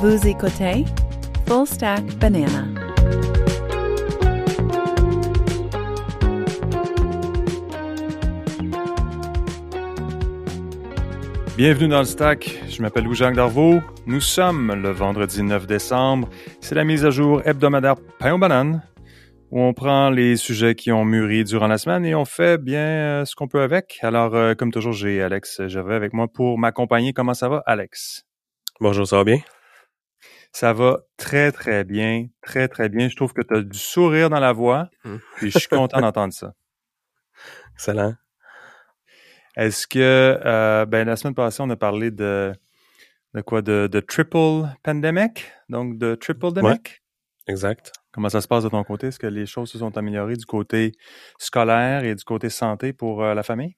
Vous écoutez Full Stack Banana. Bienvenue dans le Stack. Je m'appelle Louis-Jacques Darvaux. Nous sommes le vendredi 9 décembre. C'est la mise à jour hebdomadaire Pain aux bananes où on prend les sujets qui ont mûri durant la semaine et on fait bien euh, ce qu'on peut avec. Alors, euh, comme toujours, j'ai Alex J'avais avec moi pour m'accompagner. Comment ça va, Alex? Bonjour, ça va bien? Ça va très, très bien. Très, très bien. Je trouve que tu as du sourire dans la voix. Puis je suis content d'entendre ça. Excellent. Est-ce que, euh, ben, la semaine passée, on a parlé de, de quoi? De, de triple pandemic? Donc, de triple demic? Exact. Comment ça se passe de ton côté? Est-ce que les choses se sont améliorées du côté scolaire et du côté santé pour euh, la famille?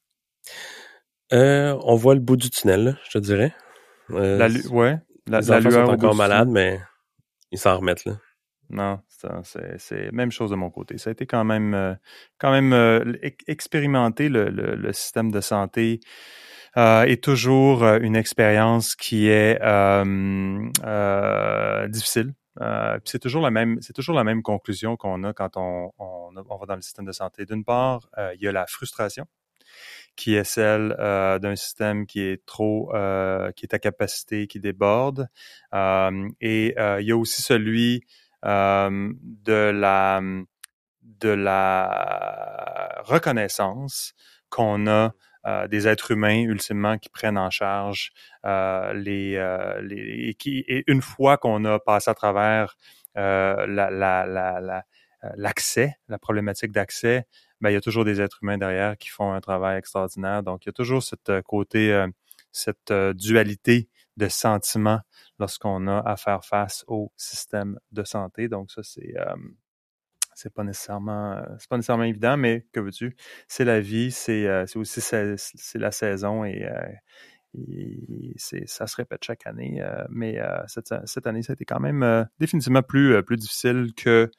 Euh, on voit le bout du tunnel, je te dirais. Euh, La, ouais, la, les la lueur sont encore tunnel. mais ils s'en remettent, là. Non, c'est même chose de mon côté. Ça a été quand même euh, quand même euh, expérimenté le, le, le système de santé euh, est toujours euh, une expérience qui est euh, euh, difficile. Euh, c'est toujours la même c'est toujours la même conclusion qu'on a quand on, on, on va dans le système de santé. D'une part, euh, il y a la frustration qui est celle euh, d'un système qui est trop, euh, qui est à capacité, qui déborde. Euh, et il y a aussi celui de la de la reconnaissance qu'on a des êtres humains ultimement qui prennent en charge les, et qui une fois qu'on a passé à travers la, la, la, la, l'accès, la problématique d'accès, ben, il y a toujours des êtres humains derrière qui font un travail extraordinaire. Donc, il y a toujours cette euh, côté, euh, cette euh, dualité de sentiments lorsqu'on a à faire face au système de santé. Donc, ça, c'est c'est pas nécessairement c'est pas nécessairement évident, mais que veux-tu? C'est la vie, c'est euh, aussi c'est la saison et, euh, ça se répète chaque année. mais cette, cette année, ça a été quand même définitivement plus plus difficile que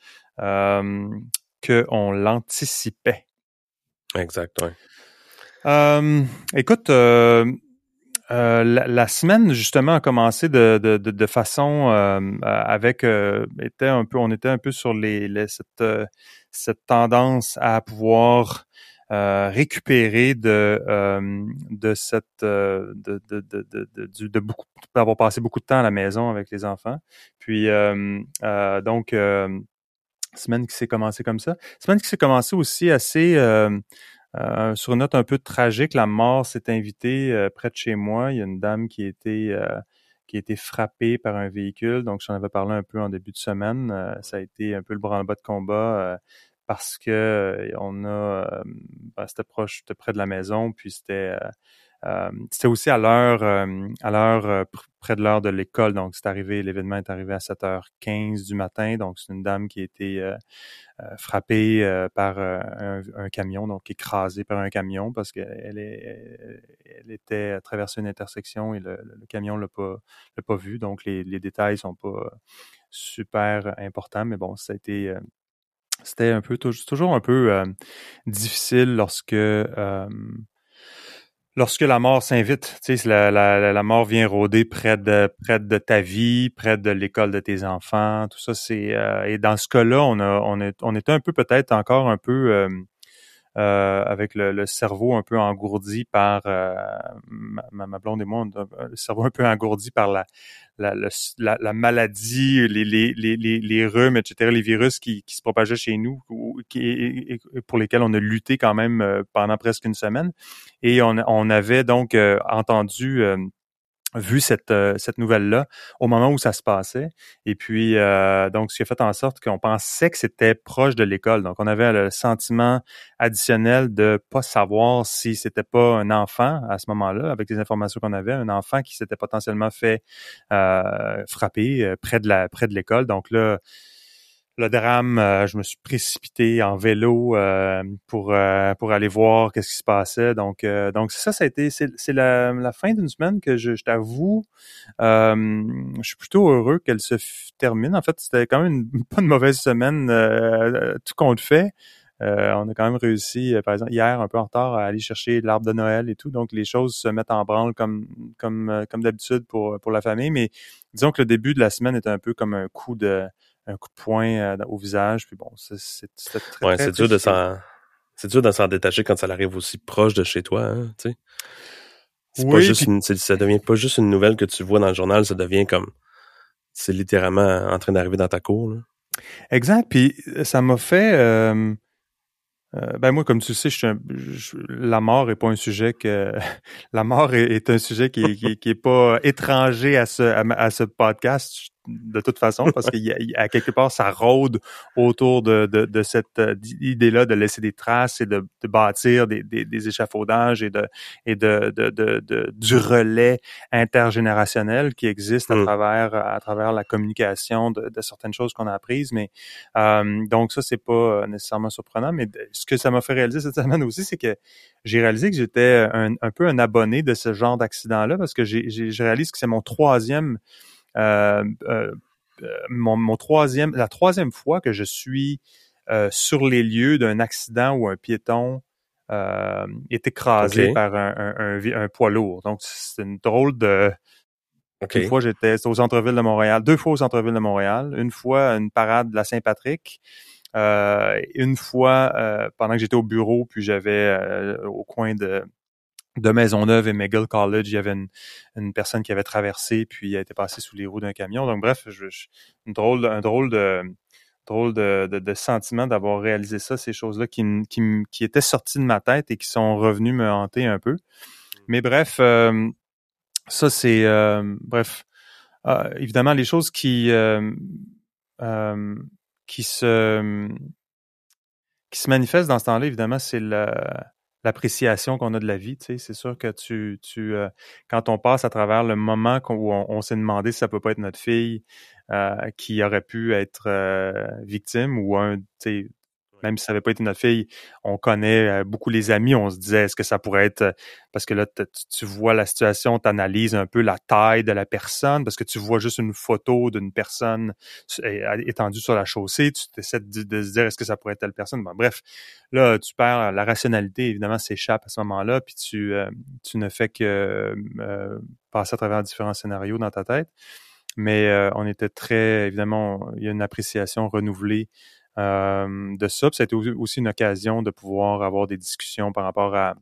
euh, que on l'anticipait. Exact, ouais. Euh, écoute, euh, euh, la, la semaine justement a commencé de, de, de, de façon euh, avec euh, était un peu, on était un peu sur les, les- cette euh, cette tendance à pouvoir euh, récupérer de euh, de cette euh, de de de de, beaucoup d'avoir passé beaucoup de temps à la maison avec les enfants. Puis euh, euh, donc euh, semaine qui s'est commencée comme ça. Semaine qui s'est commencée aussi assez euh, euh, sur une note un peu tragique, la mort s'est invitée euh, près de chez moi. Il y a une dame qui a été euh, qui a été frappée par un véhicule. Donc, j'en avais parlé un peu en début de semaine. Ça a été un peu le branle-bas de combat parce que on a ben, c'était proche, c'était près de la maison, puis c'était c'était aussi à l'heure euh, à l'heure euh, pr- près de l'heure de l'école. Donc, c'est arrivé, l'événement est arrivé à 7h15 du matin. Donc, c'est une dame qui a été euh, euh, frappée euh, par euh, un, camion, donc écrasée par un camion parce qu'elle elle était à traverser une intersection et le, camion l'a pas l'a pas vu. Donc les, les détails sont pas super importants, mais bon, ça a été euh, c'était un peu tou- toujours un peu euh, difficile lorsque euh, lorsque la mort s'invite, la, la, la- mort vient rôder près de près de ta vie, près de l'école de tes enfants, tout ça, c'est euh, et dans ce cas-là, on on est on était un peu peut-être encore un peu euh, euh, avec le, le cerveau un peu engourdi par euh, ma, ma- blonde et moi, le cerveau un peu engourdi par la la, la, la maladie, les, les, les, les, rhumes, etc., les virus qui, qui se propageaient chez nous, ou, qui, et- et- pour lesquels on a lutté quand même euh, pendant presque une semaine. Et on, on avait donc euh, entendu, euh, vu cette, euh, cette nouvelle-là au moment où ça se passait. Et puis, euh, donc, ce qui a fait en sorte qu'on pensait que c'était proche de l'école. Donc, on avait le sentiment additionnel de pas savoir si c'était pas un enfant à ce moment-là, avec les informations qu'on avait, un enfant qui s'était potentiellement fait euh, frapper euh, près de la près de l'école. Donc là, le drame, euh, je me suis précipité en vélo euh, pour euh, pour aller voir qu'est-ce qui se passait. Donc euh, donc ça, ça a été c'est la, la fin d'une semaine que je, je t'avoue, euh, je suis plutôt heureux qu'elle se termine. En fait, c'était quand même une, pas une mauvaise semaine, euh, tout compte fait. on a quand même réussi, par exemple, hier, un peu en retard, à aller chercher l'arbre de Noël et tout. Donc, les choses se mettent en branle comme comme comme d'habitude pour pour la famille. Mais disons que le début de la semaine est un peu comme un coup de un coup de poing au visage. Puis bon, c'est très, ouais, c'est dur de s'en c'est dur de s'en détacher quand ça arrive aussi proche de chez toi, hein, tu sais. C'est pas juste une, ça devient pas juste une nouvelle que tu vois dans le journal, ça devient comme c'est littéralement en train d'arriver dans ta cour. Là. Exact. Puis ça m'a fait euh, euh, ben moi, comme tu sais, je, je, la mort est pas un sujet que la mort est, un sujet qui, est, qui, est pas étranger à ce à, ce podcast de toute façon parce qu'il y, a quelque part ça rôde autour de, de, de cette euh, idée-là de laisser des traces et de, de bâtir des, des, des, échafaudages et de et de, de, de, du relais intergénérationnel qui existe à mm. travers à travers la communication de, certaines choses qu'on a apprises mais euh, donc ça c'est pas nécessairement surprenant mais ce que ça m'a fait réaliser cette semaine aussi, c'est que j'ai réalisé que j'étais un, peu un abonné de ce genre d'accident-là parce que j'ai, j'ai, réalisé que c'est mon troisième, euh, euh, mon, troisième, la troisième fois que je suis euh, sur les lieux d'un accident où un piéton est écrasé par un, un, poids lourd. Donc c'est une drôle de Une fois, j'étais au centre-ville de Montréal, deux fois au centre-ville de Montréal, une fois une parade de la Saint-Patrick, euh, une fois, euh, pendant que j'étais au bureau, puis j'avais euh, au coin de de Maisonneuve et McGill College, il y avait une, une, personne qui avait traversé puis a été passée sous les roues d'un camion. Donc bref, je, une drôle, un drôle de drôle de, de, de sentiment d'avoir réalisé ça, ces choses-là qui, qui, qui, étaient sorties de ma tête et qui sont revenues me hanter un peu. Mais bref, ça c'est bref. évidemment, les choses qui qui se qui se manifeste dans ce temps-là, évidemment, c'est l'appréciation qu'on a de la vie. Tu sais. C'est sûr que tu, tu euh, quand on passe à travers le moment où on, s'est demandé si ça peut pas être notre fille euh, qui aurait pu être euh, victime ou un, tu même si ça n'avait pas été notre fille, on connaît euh, beaucoup les amis, on se disait est-ce que ça pourrait être euh, parce que là tu vois la situation, tu analyses un peu la taille de la personne parce que tu vois juste une photo d'une personne étendue sur la chaussée, tu essaies de, se dire est-ce que ça pourrait être telle personne? bref, là tu perds la rationalité évidemment s'échappe à ce moment-là puis tu euh, ne fais que passer à travers différents scénarios dans ta tête. Mais on était très évidemment il y a une appréciation renouvelée de ça. C'était aussi une occasion de pouvoir avoir des discussions par rapport à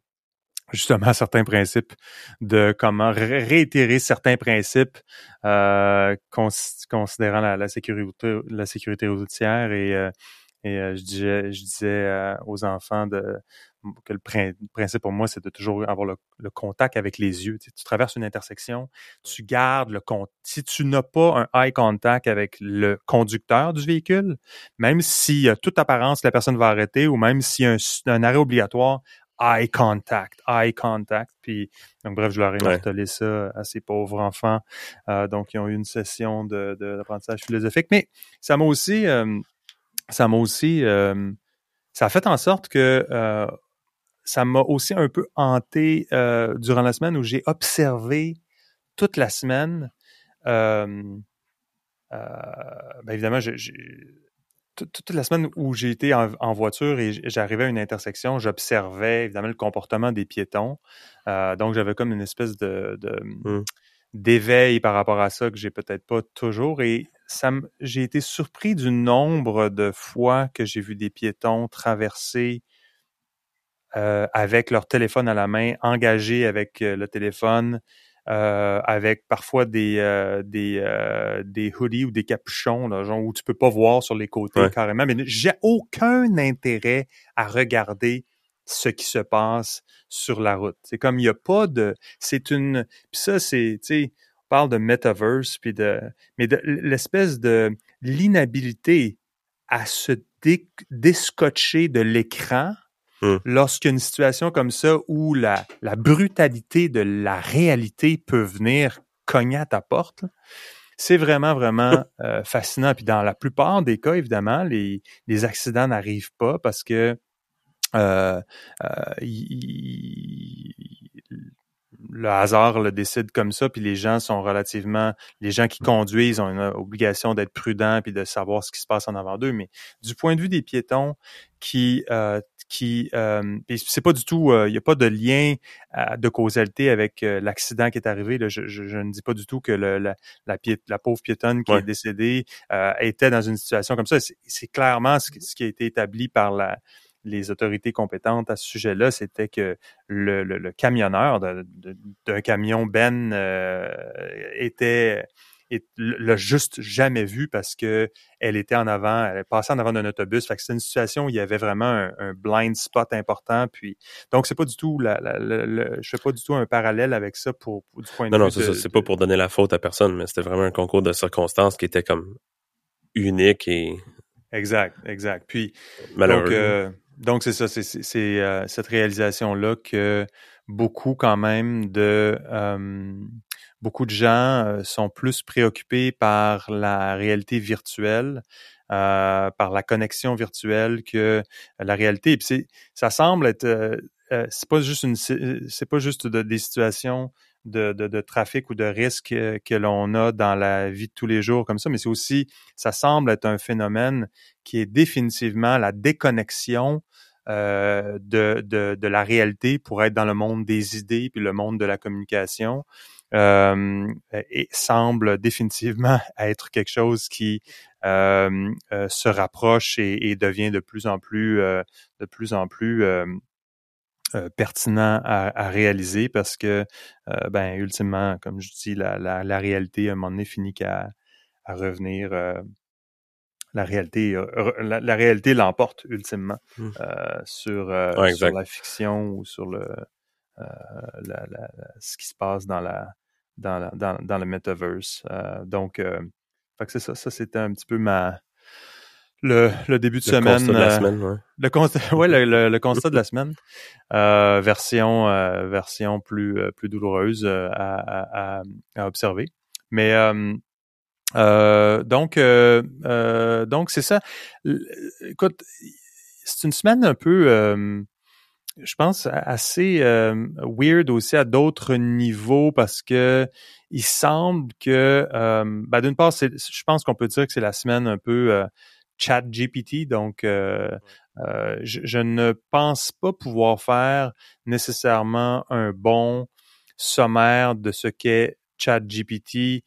justement certains principes de comment réitérer certains principes euh, considérant la, sécurité la sécurité routière et euh, et je disais je disais aux enfants de que le principe pour moi, c'est de toujours avoir le, contact avec les yeux. Tu, traverses une intersection, tu gardes le contact. Si tu n'as pas un eye contact avec le conducteur du véhicule, même y a toute apparence que la personne va arrêter ou même s'il y a un, arrêt obligatoire, eye contact, eye contact. Puis, donc, bref, je leur ai martelé ça à ces pauvres enfants. Euh, donc, ils ont eu une session de, d'apprentissage philosophique. Mais ça m'a aussi, euh, ça m'a aussi, euh, ça a fait en sorte que ça m'a aussi un peu hanté euh, durant la semaine où j'ai observé toute la semaine. Euh, euh, ben évidemment, toute la semaine où j'ai été en, voiture et j'arrivais à une intersection, j'observais évidemment le comportement des piétons. donc, j'avais comme une espèce de, mmh. d'éveil par rapport à ça que j'ai peut-être pas toujours. Et ça, j'ai été surpris du nombre de fois que j'ai vu des piétons traverser euh, avec leur téléphone à la main, engagés avec euh, le téléphone, euh, avec parfois des des des hoodies ou des capuchons, là, genre où tu peux pas voir sur les côtés carrément. Mais j'ai aucun intérêt à regarder ce qui se passe sur la route. C'est comme il y a pas de, c'est une, puis ça c'est, tu sais, on parle de metaverse puis de, mais de l'espèce de l'inhabilité à se dé, déscotcher de l'écran Hum. Lorsqu'il y a une situation comme ça où la, la brutalité de la réalité peut venir cogner à ta porte, c'est vraiment, vraiment euh, fascinant. Puis dans la plupart des cas, évidemment, les, les accidents n'arrivent pas parce que euh, euh, le hasard le décide comme ça, puis les gens sont relativement, les gens qui conduisent ont une obligation d'être prudents puis de savoir ce qui se passe en avant d'eux. Mais du point de vue des piétons qui euh, qui euh, c'est pas du tout, il n'y a pas de lien de causalité avec l'accident qui est arrivé. Là. Je, je, ne dis pas du tout que le, la, la, la, pauvre piétonne qui est décédée était dans une situation comme ça. C'est clairement ce, qui a été établi par la les autorités compétentes à ce sujet-là, c'était que le, le, camionneur d'un camion Ben euh, était l'a juste jamais vu parce que elle était en avant, elle passée en avant d'un autobus. Fait que c'était une situation où il y avait vraiment un, blind spot important. Puis donc c'est pas du tout la, je fais pas du tout un parallèle avec ça pour, du point de vue. Non, non, c'est pas pour donner la faute à personne, mais c'était vraiment un concours de circonstances qui était comme unique et. Exact, exact. Puis donc, euh, donc, c'est ça, c'est euh, cette réalisation-là que beaucoup quand même de beaucoup de gens euh, sont plus préoccupés par la réalité virtuelle, euh, par la connexion virtuelle que la réalité. Et puis ça semble être c'est pas juste une c'est pas juste des situations de, de, trafic ou de risque que l'on a dans la vie de tous les jours comme ça, mais c'est aussi, ça semble être un phénomène qui est définitivement la déconnexion euh, de, de, de, la réalité pour être dans le monde des idées puis le monde de la communication euh, et semble définitivement être quelque chose qui euh, euh se rapproche et, et, devient de plus en plus euh, de plus en plus pertinent à, à, réaliser parce que ben ultimement comme je dis la, la, la réalité à un moment donné finit qu'à à revenir la réalité, euh, la, réalité l'emporte ultimement mmh. euh, sur, euh, sur la fiction ou sur le ce qui se passe dans la dans, dans, dans le metaverse. donc, fait que c'est ça. Ça c'était un petit peu ma le, le début de le semaine. Constat de la semaine ouais. Le constat, ouais, le, le, constat de la semaine. version version plus plus douloureuse à, à, à, observer. Mais euh, donc, euh, euh, donc c'est ça. Écoute, c'est une semaine un peu, je pense, assez weird aussi à d'autres niveaux parce que il semble que, ben, d'une part, je pense qu'on peut dire que c'est la semaine un peu chat GPT, donc je, je, ne pense pas pouvoir faire nécessairement un bon sommaire de ce qu'est chat GPT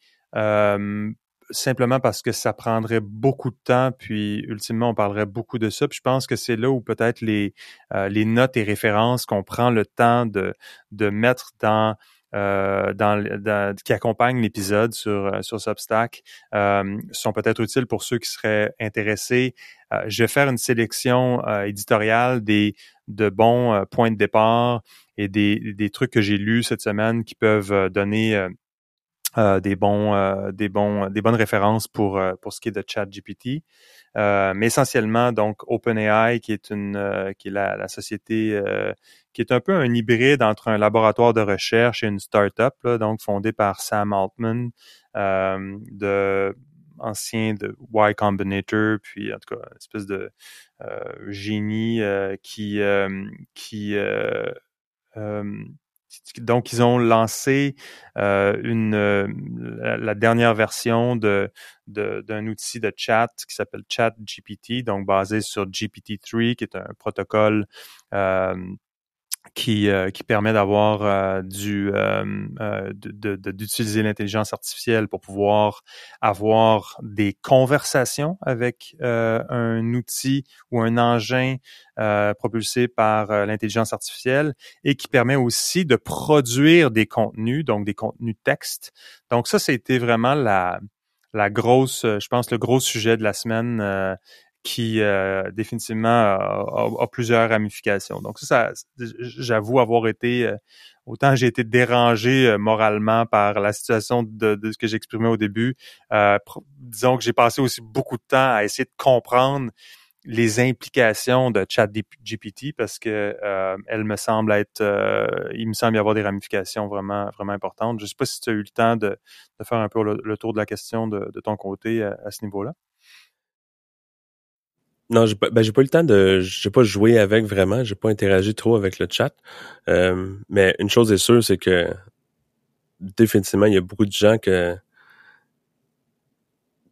simplement parce que ça prendrait beaucoup de temps, puis ultimement, on parlerait beaucoup de ça. Puis je pense que c'est là où peut-être les, euh, les notes et références qu'on prend le temps de, de mettre dans euh, dans, qui accompagnent l'épisode sur euh, sur Substack euh, sont peut-être utiles pour ceux qui seraient intéressés. je vais faire une sélection éditoriale des de bons points de départ et des, des trucs que j'ai lus cette semaine qui peuvent donner euh, des bons, euh, des bons, des bonnes références pour euh, pour ce qui est de ChatGPT. mais essentiellement, donc OpenAI, qui est une, qui est la, la société, qui est un peu un hybride entre un laboratoire de recherche et une startup, là, donc fondée par Sam Altman, de ancien de Y Combinator, puis en tout cas une espèce de génie qui qui donc, ils ont lancé euh, euh, la, dernière version de, d'un outil de chat qui s'appelle ChatGPT, donc basé sur GPT-3, qui est un protocole euh, qui, euh, qui permet d'avoir euh, du euh, d'utiliser de, l'intelligence artificielle pour pouvoir avoir des conversations avec un outil ou un engin propulsé par l'intelligence artificielle et qui permet aussi de produire des contenus, donc des contenus texte. Donc ça, c'était vraiment la la grosse, je pense, le gros sujet de la semaine qui euh, définitivement a, plusieurs ramifications. Donc ça, j'avoue avoir été euh, autant j'ai été dérangé euh, moralement par la situation de, ce que j'exprimais au début. disons que j'ai passé aussi beaucoup de temps à essayer de comprendre les implications de ChatGPT parce que elle me semble être, il me semble y avoir des ramifications vraiment vraiment importantes. Je sais pas si tu as eu le temps de, faire un peu le, tour de la question de, ton côté à ce niveau-là. Non, j'ai pas, ben, pas eu le temps de, j'ai pas joué avec vraiment, j'ai pas interagi trop avec le chat. Euh, mais une chose est sûre, c'est que définitivement, il y a beaucoup de gens que,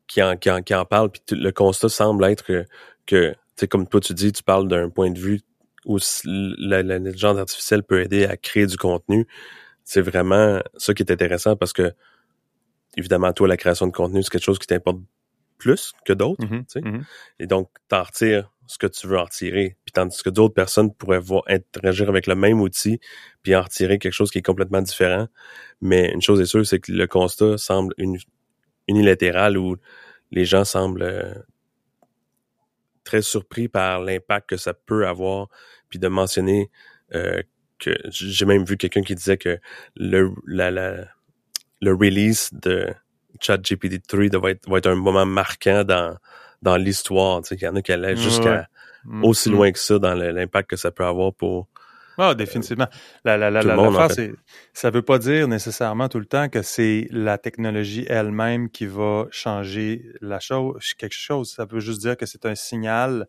qui, en, qui, en, qui en parlent, puis le constat semble être que, que comme toi tu dis, tu parles d'un point de vue où l'intelligence artificielle peut aider à créer du contenu. C'est vraiment ça qui est intéressant parce que, évidemment, toi, la création de contenu, c'est quelque chose qui t'importe plus que d'autres. Mm-hmm. Mm-hmm. Et donc, t'en retires ce que tu veux en retirer. Puis tandis que d'autres personnes pourraient voir, interagir avec le même outil puis en retirer quelque chose qui est complètement différent. Mais une chose est sûre, c'est que le constat semble unilatéral où les gens semblent euh, très surpris par l'impact que ça peut avoir, puis de mentionner euh, que j'ai même vu quelqu'un qui disait que le la, la, le release de ChatGPT 3 va être, va être un moment marquant dans dans l'histoire. Tu sais, qu'il y en a qui allaient jusqu'à aussi mm. loin que ça dans l'impact que ça peut avoir pour ah, définitivement. La, la, la, la, c'est, ça veut pas dire nécessairement tout le temps que c'est la technologie elle-même qui va changer la chose, quelque chose. Ça veut juste dire que c'est un signal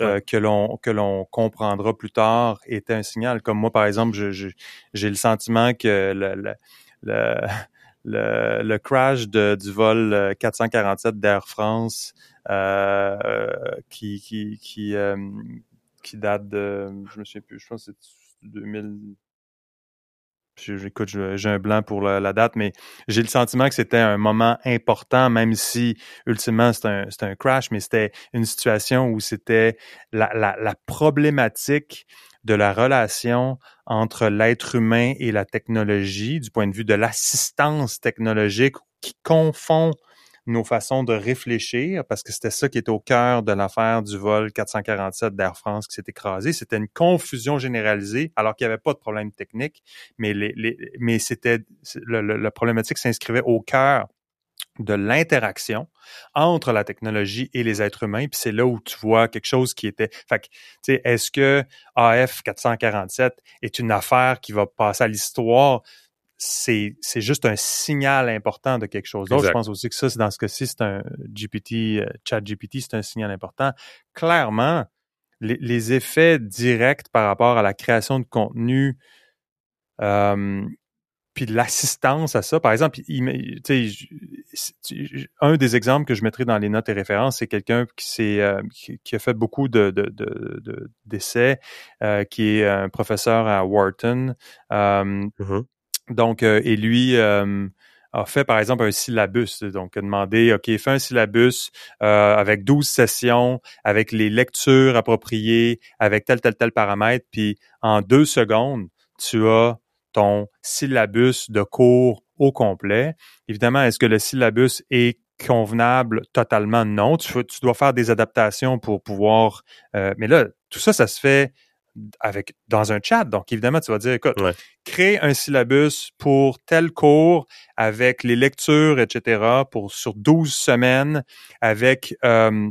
euh, que l'on que l'on comprendra plus tard était un signal. Comme moi, par exemple, je, j'ai le sentiment que le, le, le, le crash de, du vol 447 euh, d'Air France euh, qui qui qui euh, qui date de, je me souviens plus, je pense que c'est 2000. J'écoute, j'ai un blanc pour la, date, mais j'ai le sentiment que c'était un moment important, même si ultimement c'était un, un, crash, mais c'était une situation où c'était la, la problématique de la relation entre l'être humain et la technologie, du point de vue de l'assistance technologique qui confond nos façons de réfléchir, parce que c'était ça qui était au cœur de l'affaire du vol 447 d'Air France qui s'est écrasé. C'était une confusion généralisée, alors qu'il n'y avait pas de problème technique, mais, les, les mais c'était le, le, problématique s'inscrivait au cœur de l'interaction entre la technologie et les êtres humains. Puis c'est là où tu vois quelque chose qui était. Fait que, tu sais, est-ce que AF 447 est une affaire qui va passer à l'histoire? C'est c'est juste un signal important de quelque chose d'autre. Je pense aussi que ça, c'est dans ce cas-ci, c'est un GPT, euh, chat GPT, c'est un signal important. Clairement, les, les, effets directs par rapport à la création de contenu, euh, puis l'assistance à ça. Par exemple, il, un des exemples que je mettrai dans les notes et références, c'est quelqu'un qui, s'est, euh, qui, a fait beaucoup de, de, de, d'essais, euh, qui est un professeur à Wharton. Mm-hmm. Donc, euh, et lui euh, a fait, par exemple, un syllabus. Donc, a demandé, OK, fais un syllabus euh, avec 12 sessions, avec les lectures appropriées, avec tel, tel, tel paramètre. Puis, en deux secondes, tu as ton syllabus de cours au complet. Évidemment, est-ce que le syllabus est convenable? Totalement? Non. Tu, tu dois faire des adaptations pour pouvoir... mais là, tout ça, ça se fait avec dans un chat. Donc, évidemment, tu vas dire, écoute, crée un syllabus pour tel cours avec les lectures, etc., pour sur 12 semaines, avec euh,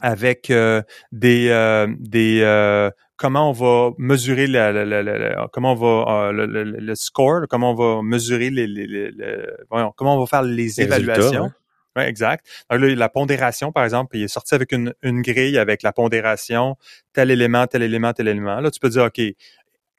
avec euh, des euh, des comment on va mesurer la, comment on va le, score, comment on va mesurer les, les, comment on va faire les, évaluations. Oui, exact. Donc là, la pondération, par exemple, il est sorti avec une, une grille avec la pondération, tel élément, tel élément, tel élément. Là, tu peux dire, OK,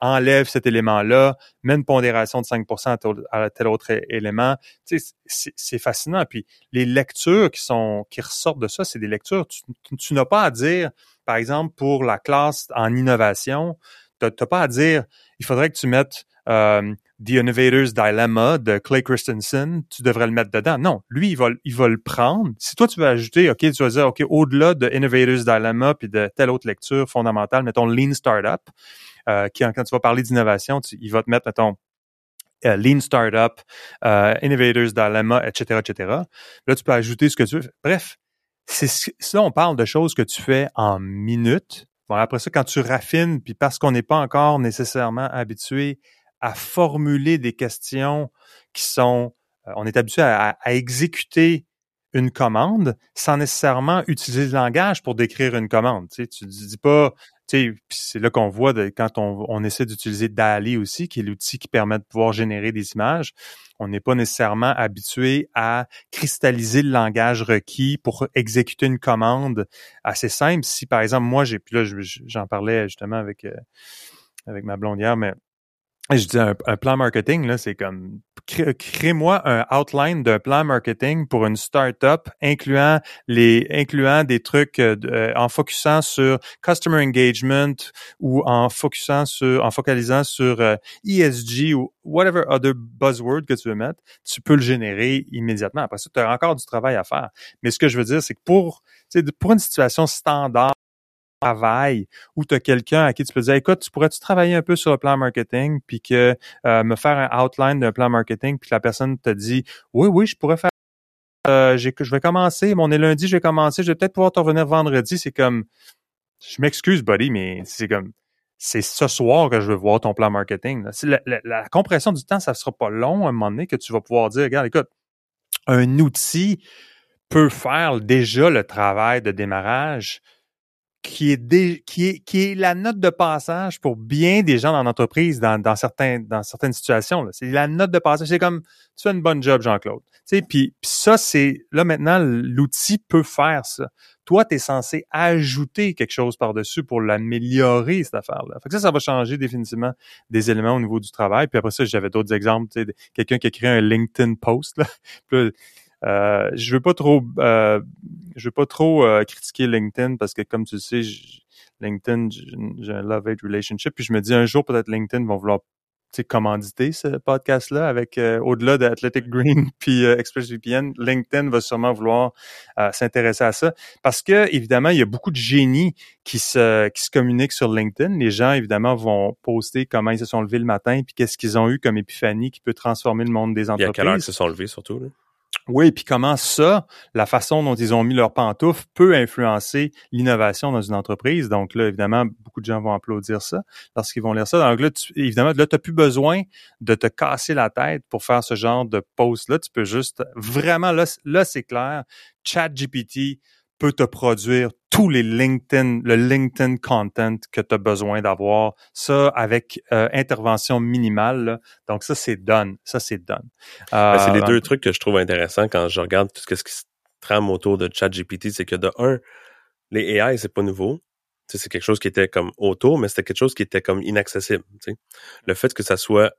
enlève cet élément-là, mets une pondération de 5% à tel autre élément. Tu sais, c'est fascinant. Puis les lectures qui sont qui ressortent de ça, c'est des lectures. Tu, tu n'as pas à dire, par exemple, pour la classe en innovation, tu n'as pas à dire, il faudrait que tu mettes euh, The Innovator's Dilemma de Clay Christensen, tu devrais le mettre dedans. Non, lui, il va, il va le prendre. Si toi, tu veux ajouter, OK, tu vas dire, OK, au-delà de Innovator's Dilemma puis de telle autre lecture fondamentale, mettons Lean Startup, euh, qui, quand tu vas parler d'innovation, il va te mettre, mettons, euh, Lean Startup, euh, Innovator's Dilemma, etc., etc. Là, tu peux ajouter ce que tu veux. Bref, c'est ça, on parle de choses que tu fais en minutes. Bon, après ça, quand tu raffines, puis parce qu'on n'est pas encore nécessairement habitué à formuler des questions qui sont, euh, on est habitué à, exécuter une commande sans nécessairement utiliser le langage pour décrire une commande. Tu sais, tu dis pas, tu sais, c'est là qu'on voit quand on, essaie d'utiliser DALI aussi, qui est l'outil qui permet de pouvoir générer des images. On n'est pas nécessairement habitué à cristalliser le langage requis pour exécuter une commande assez simple. Si par exemple moi j'ai, puis là j'en parlais justement avec euh, avec ma blonde hier, mais je dis un, plan marketing, là, c'est comme crée-moi un outline d'un plan marketing pour une startup incluant les incluant des trucs euh, euh, en focusant sur customer engagement ou en focusant sur en focalisant sur ESG euh, e ou whatever other buzzword que tu veux mettre, tu peux le générer immédiatement. Après ça, tu as encore du travail à faire. Mais ce que je veux dire, c'est que pour pour une situation standard travail où tu as quelqu'un à qui tu peux dire écoute, tu pourrais-tu travailler un peu sur le plan marketing puis que euh, me faire un outline d'un plan marketing puis que la personne te dit oui oui, je pourrais faire euh, je vais commencer, mon est lundi, je vais commencer, je vais peut-être pouvoir te revenir vendredi, c'est comme je m'excuse buddy mais c'est comme c'est ce soir que je veux voir ton plan marketing. La, compression du temps, ça sera pas long à un moment donné que tu vas pouvoir dire, regarde, écoute, un outil peut faire déjà le travail de démarrage qui est, la note de passage pour bien des gens dans l'entreprise dans certaines situations. C'est la note de passage. C'est comme, tu fais une bonne job, Jean-Claude. Tu sais, puis, ça, c'est, là, maintenant, l'outil peut faire ça. Toi, tu es censé ajouter quelque chose par-dessus pour l'améliorer, cette affaire-là. Fait que ça, ça va changer définitivement des éléments au niveau du travail. Puis après ça, j'avais d'autres exemples, tu sais, quelqu'un qui a créé un LinkedIn post, là. Euh, je veux pas trop, euh, je veux pas trop euh, critiquer LinkedIn parce que comme tu le sais, LinkedIn, j'ai un love-hate relationship. Puis je me dis un jour peut-être LinkedIn vont vouloir commanditer ce podcast-là avec au-delà d'Athletic Green puis ExpressVPN, LinkedIn va sûrement vouloir s'intéresser à ça parce que évidemment il y a beaucoup de génies qui se qui se communiquent sur LinkedIn. Les gens évidemment vont poster comment ils se sont levés le matin puis qu'est-ce qu'ils ont eu comme épiphanie qui peut transformer le monde des entreprises. Et à quelle heure ils se sont levés surtout là? Oui, puis comment ça, la façon dont ils ont mis leurs pantoufles peut influencer l'innovation dans une entreprise? Donc là, évidemment, beaucoup de gens vont applaudir ça lorsqu'ils vont lire ça. Donc là, évidemment, là, tu n'as plus besoin de te casser la tête pour faire ce genre de post-là. Tu peux juste vraiment, là, là c'est clair, chat GPT peut te produire tous les LinkedIn, le LinkedIn content que tu as besoin d'avoir. Ça avec euh, intervention minimale. Donc ça, c'est done. Ça, c'est done. Ben, c'est les euh, deux trucs que je trouve intéressants quand je regarde tout ce qui se trame autour de ChatGPT, c'est que de un, les AI, c'est pas nouveau. c'est quelque chose qui était comme autour, mais c'était quelque chose qui était comme inaccessible. Le fait que ça soit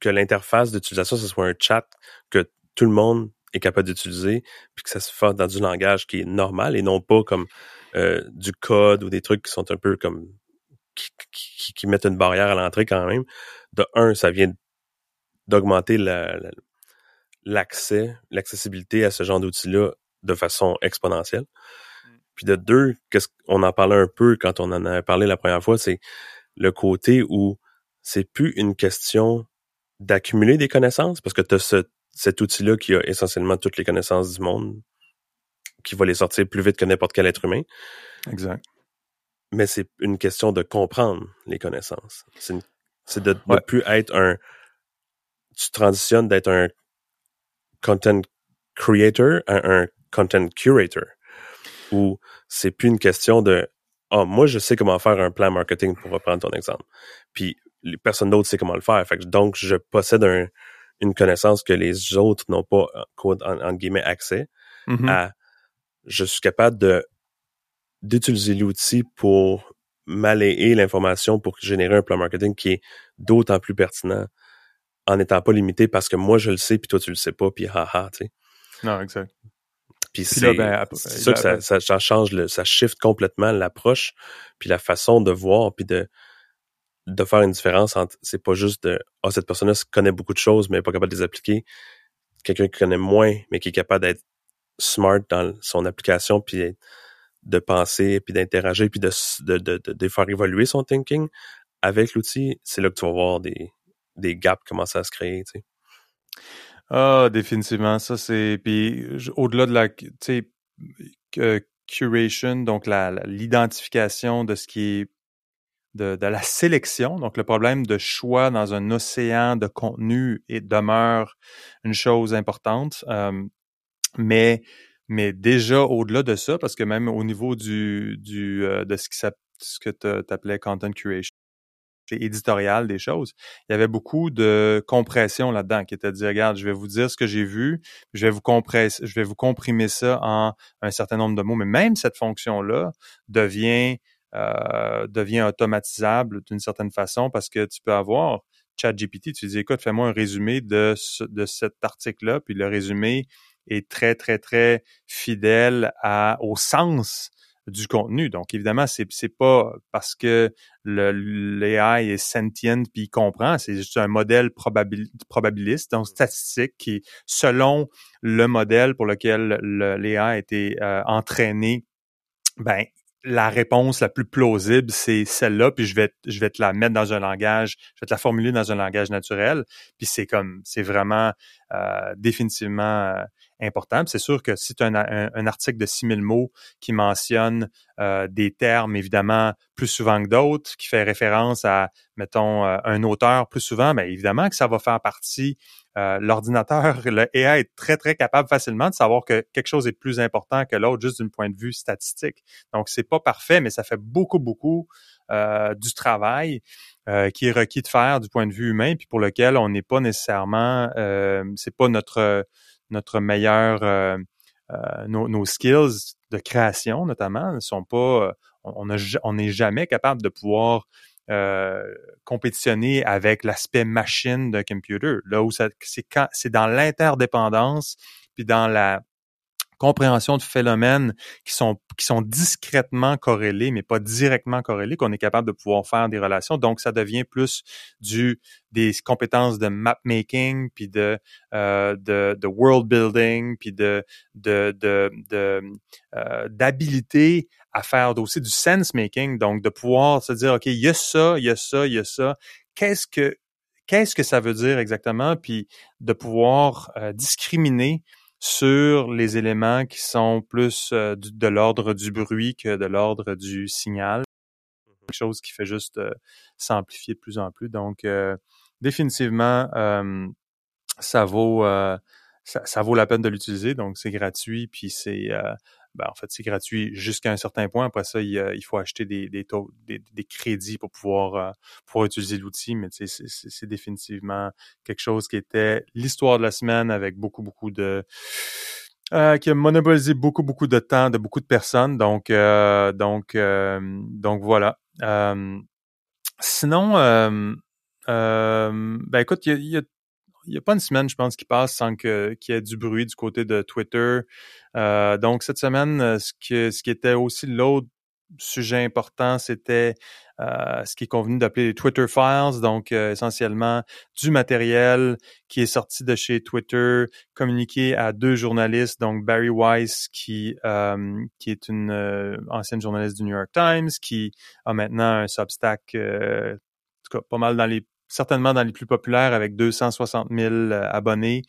que l'interface d'utilisation, ce soit un chat que tout le monde est capable d'utiliser, puis que ça se fasse dans du langage qui est normal et non pas comme euh, du code ou des trucs qui sont un peu comme qui, qui, mettent une barrière à l'entrée quand même. De un, ça vient d'augmenter l'accès, l'accessibilité à ce genre d'outils-là de façon exponentielle. Mm. Puis de deux, qu'est-ce qu'on en parlait un peu quand on en a parlé la première fois, c'est le côté où c'est plus une question d'accumuler des connaissances parce que tu as ce cet outil-là qui a essentiellement toutes les connaissances du monde, qui va les sortir plus vite que n'importe quel être humain. Exact. Mais c'est une question de comprendre les connaissances. C'est de ne plus être un... Tu transitionnes d'être un content creator à un content curator. Où c'est plus une question de « Ah, oh, moi, je sais comment faire un plan marketing, pour reprendre ton exemple. Puis, personne d'autre sait comment le faire. Fait donc, je possède un, une connaissance que les autres n'ont pas, en, en, guillemets, accès mm-hmm. à. Je suis capable de d'utiliser l'outil pour malayer l'information pour générer un plan marketing qui est d'autant plus pertinent en n'étant pas limité parce que moi je le sais puis toi tu le sais pas puis haha tu sais. Non, exact. Puis c'est ben, ça que ça, ça, ça, change le, ça shift complètement l'approche puis la façon de voir puis de de faire une différence entre c'est pas juste de ah cette personne-là connaît beaucoup de choses mais n'est pas capable de les appliquer. Quelqu'un qui connaît moins mais qui est capable d'être smart dans son application puis de penser puis d'interagir puis de, de, de, de, faire évoluer son thinking avec l'outil c'est là que tu vas voir des des gaps commencer à se créer tu sais. Ah définitivement ça c'est puis au-delà de la tu sais curation donc la l'identification de ce qui est de, la sélection. Donc, le problème de choix dans un océan de contenu et demeure une chose importante. Euh, mais, mais déjà au-delà de ça, parce que même au niveau du, du euh, de ce que tu appelais content curation, éditorial des choses, il y avait beaucoup de compression là-dedans, qui était de dire, regarde, je vais vous dire ce que j'ai vu, je vais vous compresser, je vais vous comprimer ça en un certain nombre de mots. Mais même cette fonction-là devient devient automatisable d'une certaine façon parce que tu peux avoir ChatGPT, tu dis écoute, fais-moi un résumé de, de cet article-là, puis le résumé est très, très, très fidèle à, au sens du contenu. Donc, évidemment, c'est c'est pas parce que l'AI est sentient puis il comprend, c'est juste un modèle probabiliste, donc statistique qui, selon le modèle pour lequel l'AI a été euh, entraîné, ben la réponse la plus plausible, c'est celle-là, puis je vais, je vais te la mettre dans un langage, je vais te la formuler dans un langage naturel, puis c'est comme, c'est vraiment euh, définitivement euh, important. C'est sûr que si tu un, article de 6000 mots qui mentionne euh, des termes, évidemment, plus souvent que d'autres, qui fait référence à, mettons, un auteur plus souvent, bien évidemment que ça va faire partie euh, l'ordinateur, le AI est très, très capable facilement de savoir que quelque chose est plus important que l'autre, juste d'un point de vue statistique. Donc, c'est pas parfait, mais ça fait beaucoup, beaucoup euh, du travail euh, qui est requis de faire du point de vue humain, puis pour lequel on n'est pas nécessairement, c'est pas notre notre meilleur nos, nos, skills de création notamment ne sont pas, on n'est jamais capable de pouvoir euh, compétitionner avec l'aspect machine d'un computer. Là où c'est c'est dans l'interdépendance puis dans la compréhension de phénomènes qui sont qui sont discrètement corrélés mais pas directement corrélés qu'on est capable de pouvoir faire des relations. Donc ça devient plus du des compétences de map making puis de euh, de, de, world building puis de de de, euh, d'habilité à faire aussi du sense making. Donc de pouvoir se dire ok il y a ça il y a ça il y a ça. Qu'est-ce que qu'est-ce que ça veut dire exactement? Puis de pouvoir euh, discriminer sur les éléments qui sont plus euh, de l'ordre du bruit que de l'ordre du signal. Quelque chose qui fait juste euh, s'amplifier de plus en plus. Donc, euh, définitivement, ça vaut ça, vaut la peine de l'utiliser. Donc, c'est gratuit, puis c'est ben, en fait, c'est gratuit jusqu'à un certain point. Après ça, il, faut acheter des, taux, des, crédits pour pouvoir, euh, pouvoir utiliser l'outil. Mais c'est définitivement quelque chose qui était l'histoire de la semaine avec beaucoup, beaucoup de... Euh, qui a monopolisé beaucoup, beaucoup de temps de beaucoup de personnes. Donc, euh, donc, donc voilà. sinon, ben écoute, il y a il n'y a pas une semaine, je pense, qui passe sans qu'il y ait du bruit du côté de Twitter. Euh, donc cette semaine, euh, ce que ce qui était aussi l'autre sujet important, c'était euh, ce qui est convenu d'appeler les Twitter Files, donc essentiellement du matériel qui est sorti de chez Twitter, communiqué à deux journalistes, donc Barry Weiss, qui qui est une ancienne journaliste du New York Times, qui a maintenant un Substack, en tout cas pas mal dans les certainement dans les plus populaires avec 260 000 euh, abonnés.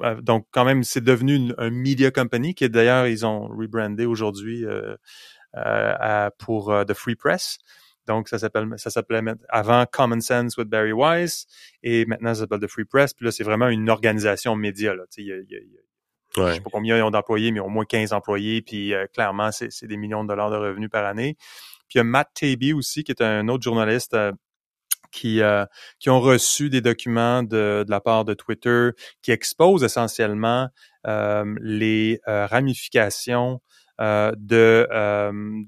Euh, donc, quand même, c'est devenu un media company qui, d'ailleurs, ils ont rebrandé aujourd'hui euh, pour The Free Press. Donc, ça s'appelle, ça s'appelait avant Common Sense with Barry Weiss et maintenant ça s'appelle The Free Press. Puis là, c'est vraiment une organisation média. Là. Il y a, Je sais pas combien ils ont d'employés, mais au moins 15 employés. Puis clairement, c'est, des millions de dollars de revenus par année. Puis il y a Matt Taby aussi, qui est un autre journaliste qui, euh, qui ont reçu des documents de, de, la part de Twitter qui exposent essentiellement euh, les euh, ramifications de,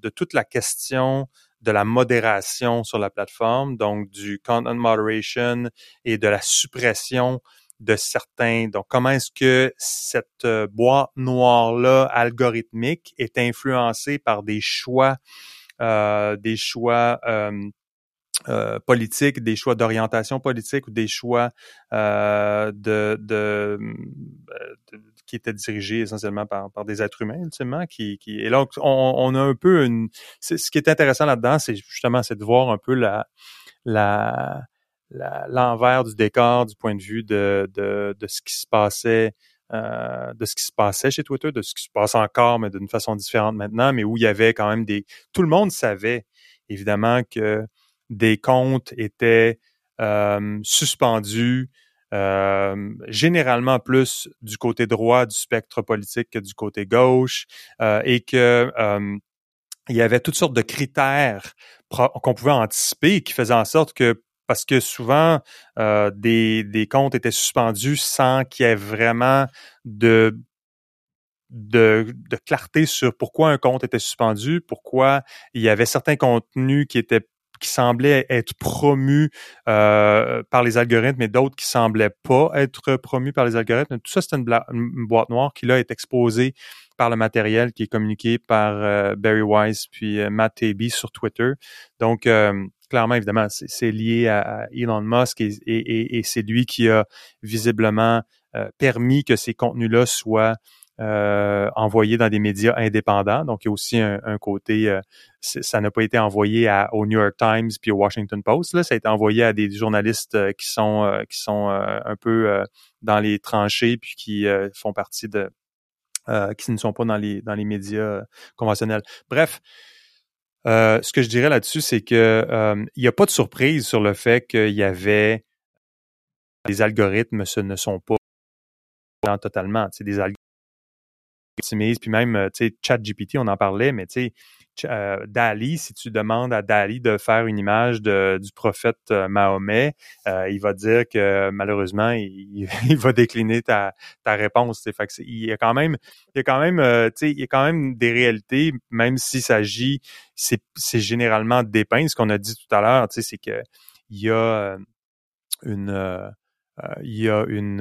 de toute la question de la modération sur la plateforme, donc du content moderation et de la suppression de certains. Donc, comment est-ce que cette boîte noire-là algorithmique est influencée par des choix, des choix euh, politique, des choix d'orientation politique ou des choix euh, de, de, qui étaient dirigés essentiellement par, des êtres humains ultimement et là on, a un peu une ce qui est intéressant là-dedans c'est justement c'est de voir un peu l'envers du décor du point de vue de ce qui se passait euh, de ce qui se passait chez Twitter, de ce qui se passe encore, mais d'une façon différente maintenant, mais où il y avait quand même des... Tout le monde savait, évidemment, que des comptes étaient euh, suspendus, euh, généralement plus du côté droit du spectre politique que du côté gauche, euh, et que il y avait toutes sortes de critères qu'on pouvait anticiper qui faisaient en sorte que parce que souvent des, des comptes étaient suspendus sans qu'il y ait vraiment de de, de, clarté sur pourquoi un compte était suspendu, pourquoi il y avait certains contenus qui étaient qui semblaient être promus euh, par les algorithmes et d'autres qui semblaient pas être promus par les algorithmes. Tout ça, c'est une, boîte noire qui là est exposée par le matériel qui est communiqué par euh, Barry Wise puis euh, Matt Taibbi sur Twitter. Donc, euh, clairement, évidemment, c'est lié à, Elon Musk et c'est lui qui a visiblement permis que ces contenus-là soient euh, envoyé dans des médias indépendants. Donc, il y a aussi un, côté, euh, ça n'a pas été envoyé au New York Times puis au Washington Post. Là, ça a été envoyé à des journalistes euh, qui sont qui sont un peu dans les tranchées puis qui font partie de qui ne sont pas dans les dans les médias conventionnels. Bref. ce que je dirais là-dessus, c'est que il n'y a pas de surprise sur le fait qu'il y avait les algorithmes, ce ne sont pas totalement. C'est des puis même, euh, tu sais, ChatGPT, on en parlait, mais tu sais, euh, Dali, si tu demandes à Dali de faire une image de, du prophète euh, Mahomet, il va dire que malheureusement, il, va décliner ta, ta réponse. Fait que il y a quand même, il y a quand même, il y a quand même des réalités, même s'il s'agit, c'est, généralement dépeint. Ce qu'on a dit tout à l'heure, c'est que il y a une, il y a une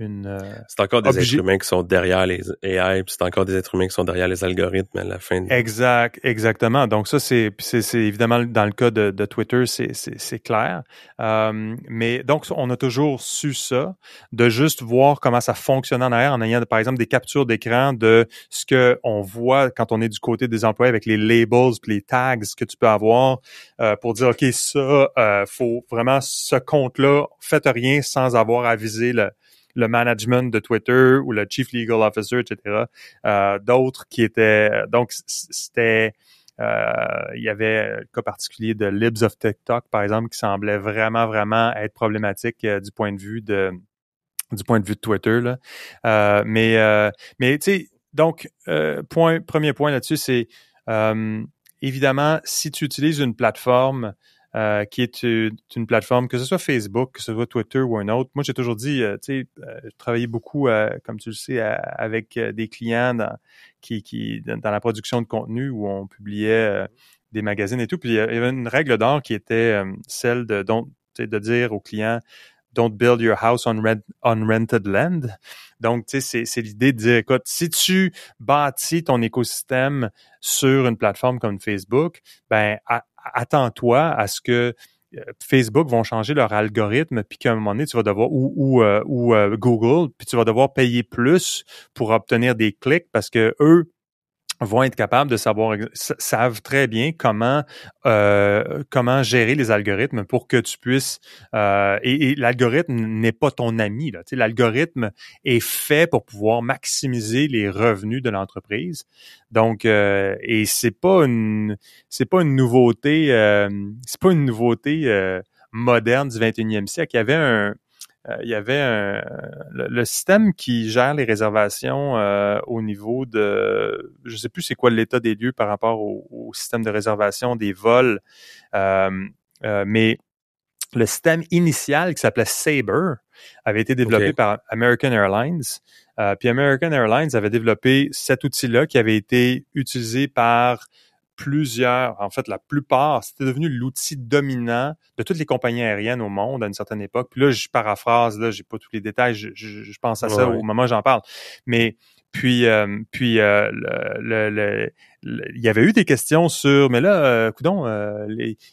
euh, c'est encore des êtres humains qui sont derrière les AI, puis c'est encore des êtres humains qui sont derrière les algorithmes à la fin. Exact, exactement. Donc ça, c'est, c'est, évidemment dans le cas de, de Twitter, c'est, c'est, clair. Euh, mais donc on a toujours su ça, de juste voir comment ça fonctionne en arrière en ayant par exemple des captures d'écran de ce que on voit quand on est du côté des employés avec les labels, puis les tags que tu peux avoir euh, pour dire ok ça, euh, faut vraiment ce compte-là, faites rien sans avoir avisé le le management de Twitter ou le chief legal officer, etc. Euh, D'autres qui étaient donc c'était euh, il y avait le cas particulier de Libs of TikTok, par exemple, qui semblait vraiment, vraiment être problématique euh, du point de vue de du point de vue de Twitter. Là. Euh, mais euh, mais tu sais, donc point premier point là-dessus, c'est évidemment si tu utilises une plateforme euh, qui est une, plateforme, que ce soit Facebook, que ce soit Twitter ou un autre. Moi, j'ai toujours dit, euh, tu sais, euh, je travaillais beaucoup, comme tu le sais, avec des clients dans, qui, qui, dans la production de contenu où on publiait des magazines et tout. Puis il y avait une règle d'or qui était celle de, de dire aux clients, don't build your house on, on rented land. Donc, tu sais, c'est l'idée de dire, écoute, si tu bâtis ton écosystème sur une plateforme comme Facebook, ben, attends-toi à ce que euh, Facebook vont changer leur algorithme, puis qu'à un moment donné, tu vas devoir, ou, ou, euh, ou euh, Google, puis tu vas devoir payer plus pour obtenir des clics parce que eux, vont être capables de savoir, savent très bien comment euh, comment gérer les algorithmes pour que tu puisses euh, et, l'algorithme n'est pas ton ami l'algorithme est fait pour pouvoir maximiser les revenus de l'entreprise. Donc euh, et c'est pas une c'est pas une nouveauté euh, c'est pas une nouveauté moderne du 21e siècle. Il y avait un il y avait un, le, système qui gère les réservations euh, au niveau de, je sais plus c'est quoi l'état des lieux par rapport au, système de réservation des vols, euh, mais le système initial qui s'appelait Sabre avait été développé par American Airlines. puis American Airlines avait développé cet outil-là qui avait été utilisé par plusieurs, en fait, la plupart, c'était devenu l'outil dominant de toutes les compagnies aériennes au monde à une certaine époque. Puis là, je paraphrase, là, j'ai pas tous les détails, je, je, pense à ça au moment où j'en parle. Mais puis, euh, puis euh, le, le, il y avait eu des questions sur, mais là, euh, coudon, euh,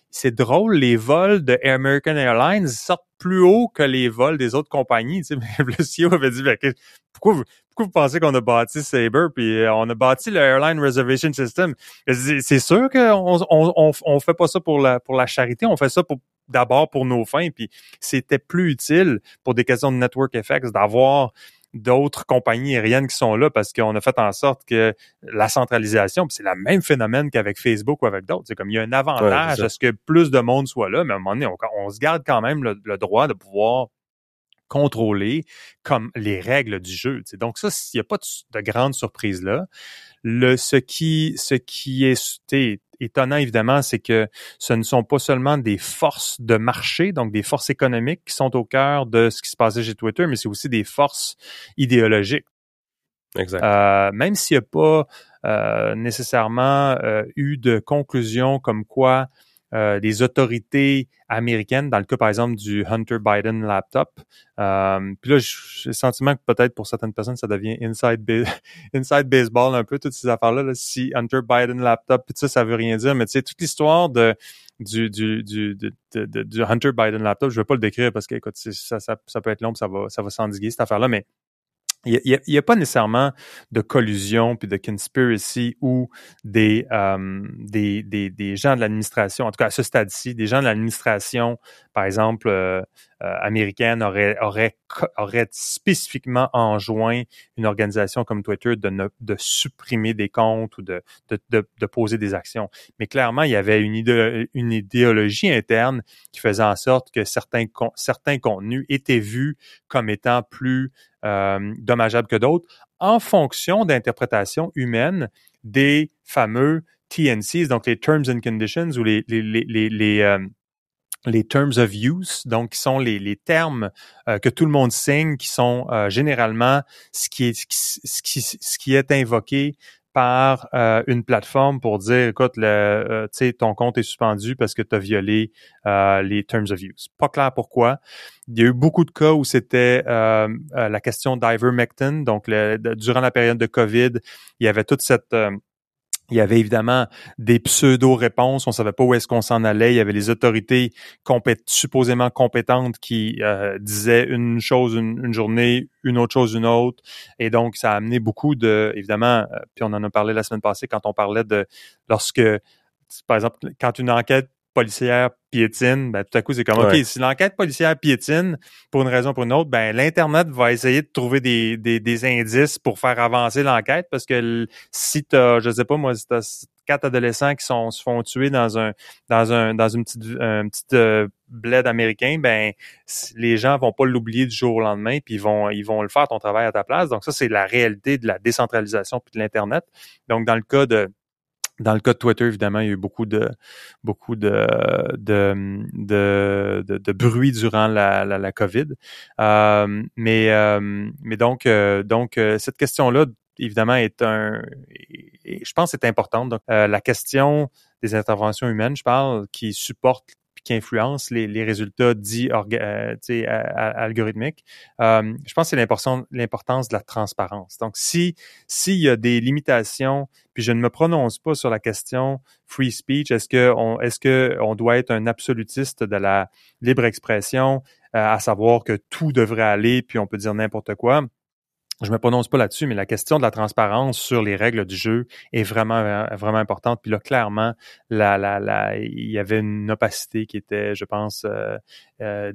c'est drôle, les vols de American Airlines sortent plus haut que les vols des autres compagnies. Tu sais, le CEO avait dit, ben, pourquoi vous, pourquoi vous pensez qu'on a bâti Sabre puis euh, on a bâti le Airline Reservation System? C'est sûr qu'on on, on, fait pas ça pour la, pour la charité, on fait ça pour d'abord pour nos fins. Puis c'était plus utile pour des questions de network effects d'avoir d'autres compagnies aériennes qui sont là parce qu'on a fait en sorte que la centralisation, c'est le même phénomène qu'avec Facebook ou avec d'autres. C'est comme il y a un avantage à ce que plus de monde soit là, mais à un moment donné, on, se garde quand même le, droit de pouvoir contrôler comme les règles du jeu. Donc ça, s'il n'y a pas de, de grande surprise là, le ce qui ce qui est étonnant, évidemment, c'est que ce ne sont pas seulement des forces de marché, donc des forces économiques qui sont au cœur de ce qui se passait chez Twitter, mais c'est aussi des forces idéologiques. Exact. Euh, même s'il n'y a pas euh, nécessairement euh, eu de conclusion comme quoi euh, des autorités américaines, dans le cas par exemple du Hunter Biden laptop. Euh, puis là, j'ai le sentiment que peut-être pour certaines personnes, ça devient inside, inside baseball un peu, toutes ces affaires-là. Si Hunter Biden laptop, puis ça, ça veut rien dire, mais tu sais, toute l'histoire de du, du, du, du Hunter Biden laptop, je ne vais pas le décrire parce que écoute, ça, ça, ça peut être long, ça va, ça va s'endiguer cette affaire-là, mais il n'y a, pas nécessairement de collusion puis de conspiracy ou des, euh, des, des, des, gens de l'administration, en tout cas à ce stade-ci, des gens de l'administration, par exemple, euh, euh, américaine, auraient, auraient, auraient spécifiquement enjoint une organisation comme Twitter de, ne, de supprimer des comptes ou de, de, de, de, poser des actions. Mais clairement, il y avait une, une idéologie interne qui faisait en sorte que certains, certains contenus étaient vus comme étant plus euh, dommageables que d'autres en fonction d'interprétations humaines des fameux TNCs, donc les Terms and Conditions ou les, les, les, les, euh, les terms of use, donc qui sont les, les termes euh, que tout le monde signe, qui sont euh, généralement ce qui est ce qui, ce qui est invoqué par euh, une plateforme pour dire écoute le sais ton compte est suspendu parce que tu as violé les terms of use. Pas clair pourquoi. Il y a eu beaucoup de cas où c'était la question d'ivermectin, donc le, durant la période de Covid, il y avait toute cette il y avait évidemment des pseudo-réponses, on savait pas où est-ce qu'on s'en allait. Il y avait les autorités supposément compétentes qui euh, disaient une chose une, journée, une autre chose une autre. Et donc, ça a amené beaucoup de, évidemment, euh, puis on en a parlé la semaine passée quand on parlait de lorsque, par exemple, quand une enquête policière piétine, ben, tout à coup, c'est comme, OK, si l'enquête policière piétine pour une raison ou pour une autre, ben, l'Internet va essayer de trouver des, des, des indices pour faire avancer l'enquête parce que si tu as, je sais pas moi, si tu quatre adolescents qui sont, se font tuer dans un dans un dans une petite un petit euh, bled américain, ben les gens vont pas l'oublier du jour au lendemain, puis ils vont ils vont le faire ton travail à ta place. Donc ça c'est la réalité de la décentralisation puis de l'internet. Donc dans le cas de dans le cas de Twitter, évidemment, il y a eu beaucoup de beaucoup de de, de, de, bruit durant la, la, la COVID. Euh, mais euh, mais donc euh, donc cette question-là, évidemment, est un je pense est importante. Donc la question des interventions humaines, je parle, qui supportent qui influence les, les résultats dits euh, algorithmiques. Euh, je pense que c'est l'importance de la transparence. Donc, si s'il y a des limitations, puis je ne me prononce pas sur la question free speech, est-ce que on est-ce doit être un absolutiste de la libre expression, euh, à savoir que tout devrait aller, puis on peut dire n'importe quoi je me prononce pas là-dessus, mais la question de la transparence sur les règles du jeu est vraiment vraiment importante. Puis là, clairement, la, la, la, il y avait une opacité qui était, je pense, euh, euh,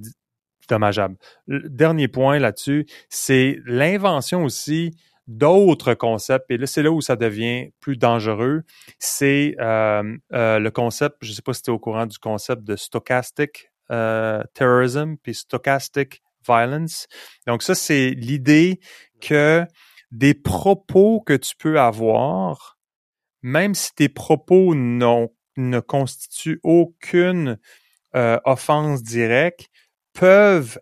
dommageable. Le dernier point là-dessus, c'est l'invention aussi d'autres concepts. Et là, c'est là où ça devient plus dangereux. C'est euh, le concept, je ne sais pas si tu es au courant du concept de stochastic terrorism, puis stochastic violence. Donc ça, c'est l'idée que des propos que tu peux avoir, même si tes propos ne constituent aucune euh, offense directe, peuvent,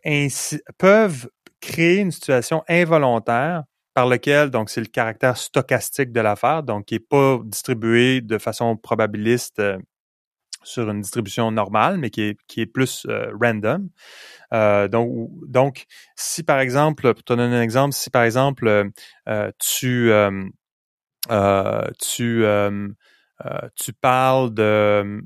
créer une situation involontaire par lequel, donc c'est le caractère stochastique de l'affaire, donc qui n'est pas distribué de façon probabiliste euh, sur une distribution normale, mais qui est, qui est plus euh, random. Euh, donc, donc, si par exemple, pour te donner un exemple, si par exemple euh, tu tu tu parles de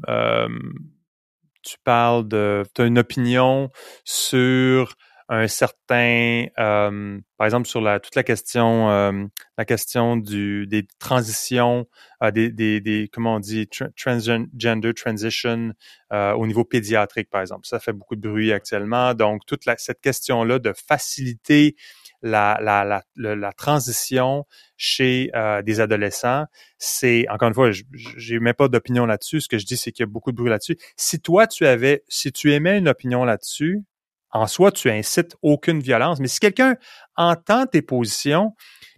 tu parles de tu as une opinion sur un certain, euh, par exemple sur la toute la question, euh, la question du des transitions, euh, des, des, des, comment on dit transgender transition au niveau pédiatrique par exemple. Ça fait beaucoup de bruit actuellement. Donc toute la, cette question là de faciliter la, la, la, la, transition chez des adolescents, c'est encore une fois, j'ai même pas d'opinion là-dessus. Ce que je dis, c'est qu'il y a beaucoup de bruit là-dessus. Si toi tu avais, si tu émets une opinion là-dessus, en soi, tu incites aucune violence. Mais si quelqu'un entend tes positions,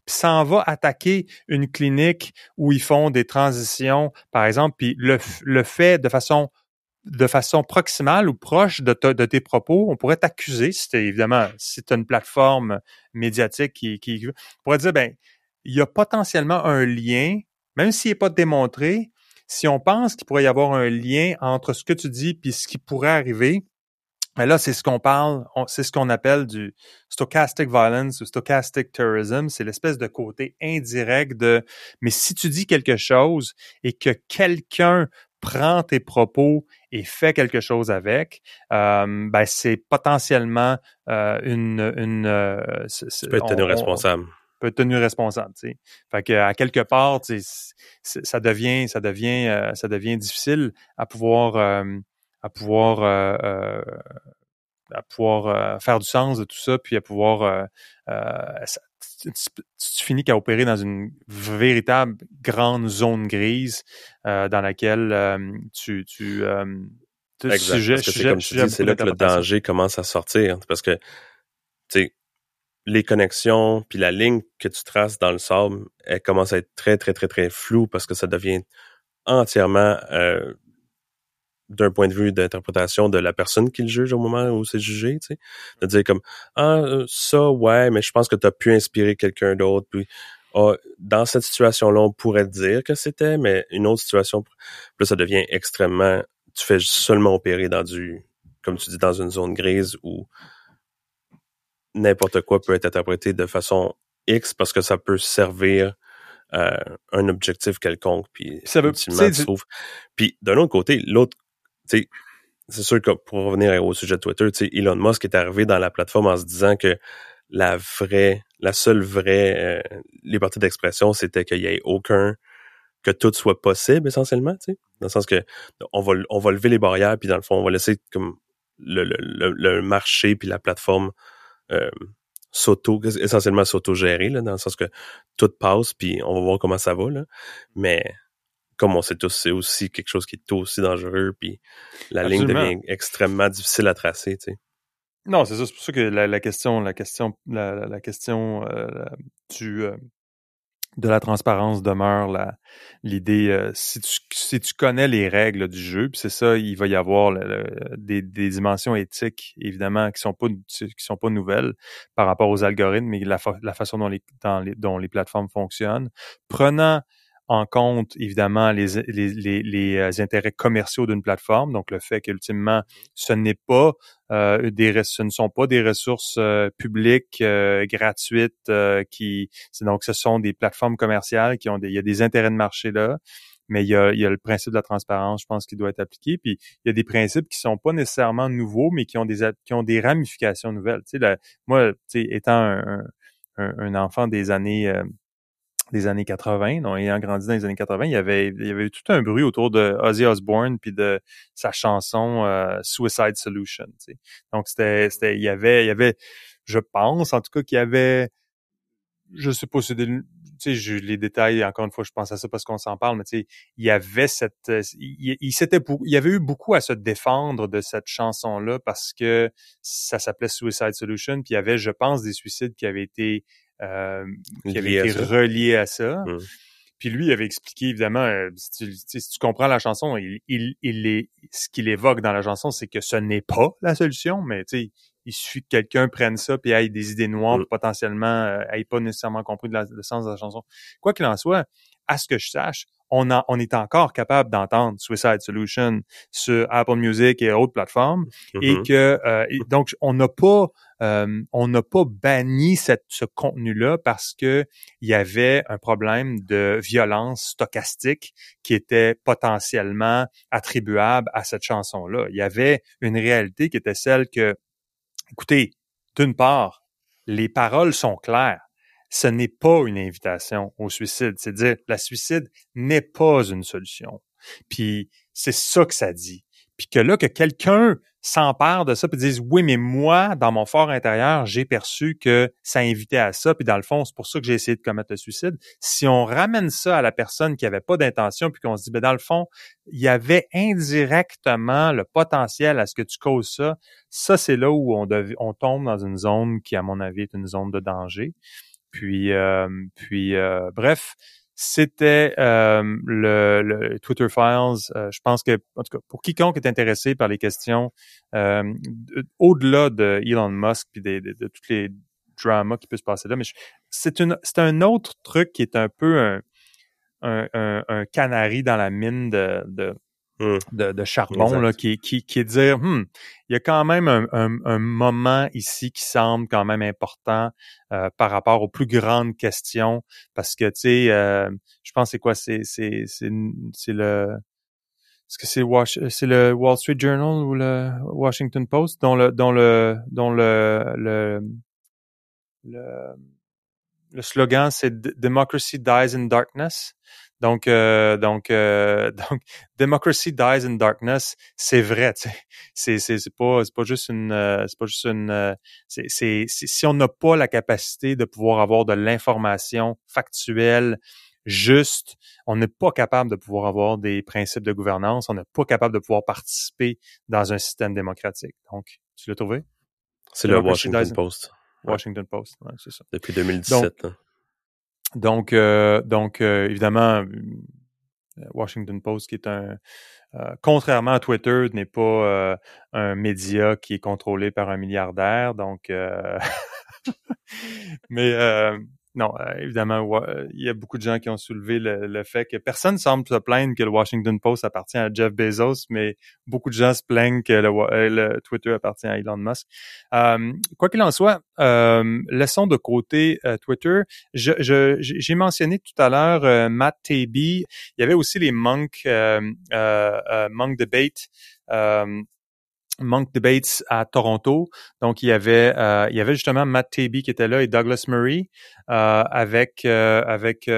puis s'en va attaquer une clinique où ils font des transitions, par exemple, puis le, fait de façon de façon proximale ou proche de, tes propos, on pourrait t'accuser, si évidemment, si tu as une plateforme médiatique qui, qui on pourrait dire, ben, il y a potentiellement un lien, même s'il n'est pas démontré, si on pense qu'il pourrait y avoir un lien entre ce que tu dis puis ce qui pourrait arriver, mais là, c'est ce qu'on parle, c'est ce qu'on appelle du stochastic violence ou stochastic terrorism. C'est l'espèce de côté indirect de, mais si tu dis quelque chose et que quelqu'un prend tes propos et fait quelque chose avec, euh, ben c'est potentiellement euh, une, une euh, tu peux être tenu responsable. peut être tenu responsable, tu sais. Fait que à quelque part, ça devient, ça devient, euh, ça devient difficile à pouvoir à pouvoir euh, euh, à pouvoir euh, faire du sens de tout ça, puis à pouvoir tu, finis qu'à opérer dans une véritable grande zone grise dans laquelle tu, tu exact, c'est là que le danger commence à sortir. Parce que, tu sais, les connexions, puis la ligne que tu traces dans le sable, elle commence à être très, très, très, très floue parce que ça devient entièrement euh, d'un point de vue d'interprétation de la personne qui le juge au moment où c'est jugé, tu sais. De dire comme Ah, euh, ça, ouais, mais je pense que tu as pu inspirer quelqu'un d'autre. Puis ah, dans cette situation-là, on pourrait dire que c'était, mais une autre situation, là, ça devient extrêmement. Tu fais seulement opérer dans du, comme tu dis, dans une zone grise où n'importe quoi peut être interprété de façon X parce que ça peut servir euh, un objectif quelconque puis ça veut puis d'un autre côté l'autre c'est sûr que pour revenir au sujet de Twitter, Elon Musk est arrivé dans la plateforme en se disant que la vraie, la seule vraie euh, liberté d'expression, c'était qu'il y ait aucun, que tout soit possible essentiellement, tu sais, dans le sens que on va, on va lever les barrières, puis dans le fond, on va laisser comme le, le, le marché puis la plateforme euh, s'auto, essentiellement s'auto-gérer, là, dans le sens que tout passe, puis on va voir comment ça va, là. Mais comme on sait tous, c'est aussi quelque chose qui est aussi dangereux, puis la ligne devient extrêmement difficile à tracer, tu sais. Non, c'est ça. C'est pour ça que la, question, la question, la, question euh, du euh, de la transparence demeure l'idée. Euh, si tu si tu connais les règles du jeu, puis c'est ça, il va y avoir des, des, dimensions éthiques évidemment qui sont pas qui sont pas nouvelles par rapport aux algorithmes et la, la façon dont les, dans les dont les plateformes fonctionnent. Prenant en compte évidemment les, les, les, euh, intérêts commerciaux d'une plateforme, donc le fait qu'ultimement mmh. ce n'est pas euh, des ce ne sont pas des ressources euh, publiques euh, gratuites qui donc ce sont des plateformes commerciales qui ont des il y a des intérêts de marché là mais il y, a, il y a le principe de la transparence, je pense, qui doit être appliqué. Puis il y a des principes qui sont pas nécessairement nouveaux, mais qui ont des qui ont des ramifications nouvelles. Tu sais, moi, tu sais, étant un, un, un, enfant des années des années 80, donc ayant grandi dans les années 80, il y avait il y avait eu tout un bruit autour de Ozzy Osbourne puis de sa chanson euh, Suicide Solution. Donc c'était c'était il y avait il y avait je pense en tout cas qu'il y avait je sais pas c'est des tu sais, les détails, encore une fois, je pense à ça parce qu'on s'en parle, mais tu sais, il y avait cette, il, il s'était, il y avait eu beaucoup à se défendre de cette chanson-là parce que ça s'appelait Suicide Solution, puis il y avait, je pense, des suicides qui avaient été euh, qui avait été relié à ça. Mmh. Puis lui, il avait expliqué, évidemment, euh, si, tu, si, tu, comprends la chanson, il, il, il est, ce qu'il évoque dans la chanson, c'est que ce n'est pas la solution, mais tu sais, il suffit que quelqu'un prenne ça puis ait des idées noires, mmh. potentiellement, euh, ait pas nécessairement compris le sens de la chanson. Quoi qu'il en soit, à ce que je sache, on, a, on est encore capable d'entendre Suicide Solution sur Apple Music et autres plateformes et mm-hmm. que euh, donc on n'a pas euh, on n'a pas banni cette, ce contenu-là parce que il y avait un problème de violence stochastique qui était potentiellement attribuable à cette chanson-là. Il y avait une réalité qui était celle que, écoutez, d'une part, les paroles sont claires ce n'est pas une invitation au suicide. C'est dire, la suicide n'est pas une solution. Puis c'est ça que ça dit. Puis que là, que quelqu'un s'empare de ça puis dise oui mais moi dans mon fort intérieur j'ai perçu que ça invitait à ça puis dans le fond c'est pour ça que j'ai essayé de commettre le suicide. Si on ramène ça à la personne qui avait pas d'intention puis qu'on se dit ben dans le fond il y avait indirectement le potentiel à ce que tu causes ça ça c'est là où on, on tombe dans une zone qui à mon avis est une zone de danger. Puis, euh, puis euh, bref, c'était euh, le, Twitter Files. je pense que, en tout cas, pour quiconque est intéressé par les questions, au-delà de Elon Musk puis de, toutes les drama qui peut se passer là. Mais c'est un autre truc qui est un peu un, un, canari dans la mine de. De, de, charbon là, qui, qui, qui est dire hmm, il y a quand même un, un, moment ici qui semble quand même important euh, par rapport aux plus grandes questions parce que tu sais euh, je pense c'est quoi? C'est c'est c'est c'est le est-ce que c'est c'est le Wall Street Journal ou le Washington Post dont le dont le dont le le, le le slogan c'est Democracy dies in darkness. Donc euh, donc euh, donc Democracy dies in darkness, c'est vrai. C'est c'est c'est pas c'est pas juste une euh, c'est pas juste une c'est c'est si on n'a pas la capacité de pouvoir avoir de l'information factuelle juste, on n'est pas capable de pouvoir avoir des principes de gouvernance, on n'est pas capable de pouvoir participer dans un système démocratique. Donc, tu l'as trouvé? C'est le Washington Post. Washington Post, ouais, c'est ça. Depuis 2017. Donc, euh, donc euh, évidemment, euh, Washington Post, qui est un, contrairement à Twitter, n'est pas un média qui est contrôlé par un milliardaire. Donc, mais non, euh, évidemment, euh, il y a beaucoup de gens qui ont soulevé le, fait que personne semble se plaindre que le Washington Post appartient à Jeff Bezos, mais beaucoup de gens se plaignent que le, euh, Twitter appartient à Elon Musk. quoi qu'il en soit, laissons de côté Twitter. J'ai je, mentionné tout à l'heure Matt Taibbi. Il y avait aussi les Monk, Monk Debate. Monk Debates à Toronto. Donc, il y avait, euh, il y avait justement Matt Taibbi qui était là et Douglas Murray euh, avec euh, avec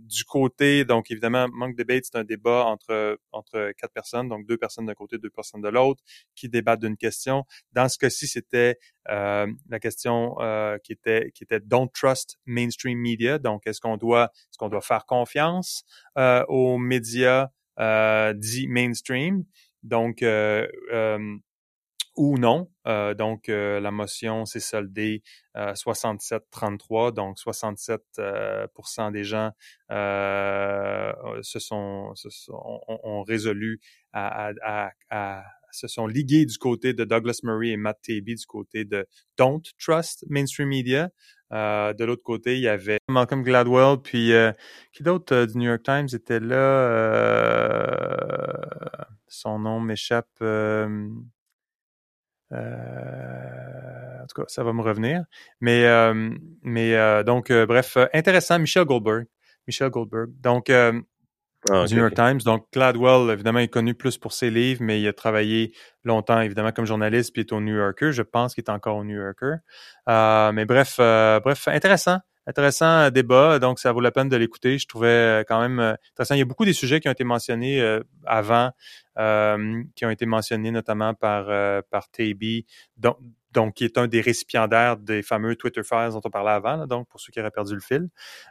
du côté. Donc, évidemment, Monk Debates c'est un débat entre entre quatre personnes, donc deux personnes d'un côté, deux personnes de l'autre, qui débattent d'une question. Dans ce cas-ci, c'était la question qui était qui était Don't trust mainstream media. Donc, est-ce qu'on doit est-ce qu'on doit faire confiance aux médias dits mainstream? Donc, euh, euh, ou non. Euh, donc, la motion s'est soldée 67-33. Donc, 67% des gens se sont, se sont ont, résolu à, se sont ligués du côté de Douglas Murray et Matt Taibbi du côté de Don't Trust Mainstream Media. Euh, de l'autre côté, il y avait Malcolm Gladwell, puis euh, qui d'autre euh, du New York Times était là? Son nom m'échappe. en tout cas, ça va me revenir. Mais, mais donc, bref, intéressant. Michel Goldberg. Michel Goldberg. Donc, ah, du New York Times. Donc, Gladwell, évidemment, est connu plus pour ses livres, mais il a travaillé longtemps, évidemment, comme journaliste, puis il est au New Yorker. Je pense qu'il est encore au New Yorker. Euh, mais bref, euh, bref, intéressant. Intéressant débat, donc ça vaut la peine de l'écouter. Je trouvais euh, quand même intéressant. Il y a beaucoup des sujets qui ont été mentionnés avant, qui ont été mentionnés notamment par par TB, dont, donc qui est un des récipiendaires des fameux Twitter Files dont on parlait avant, donc pour ceux qui auraient perdu le fil.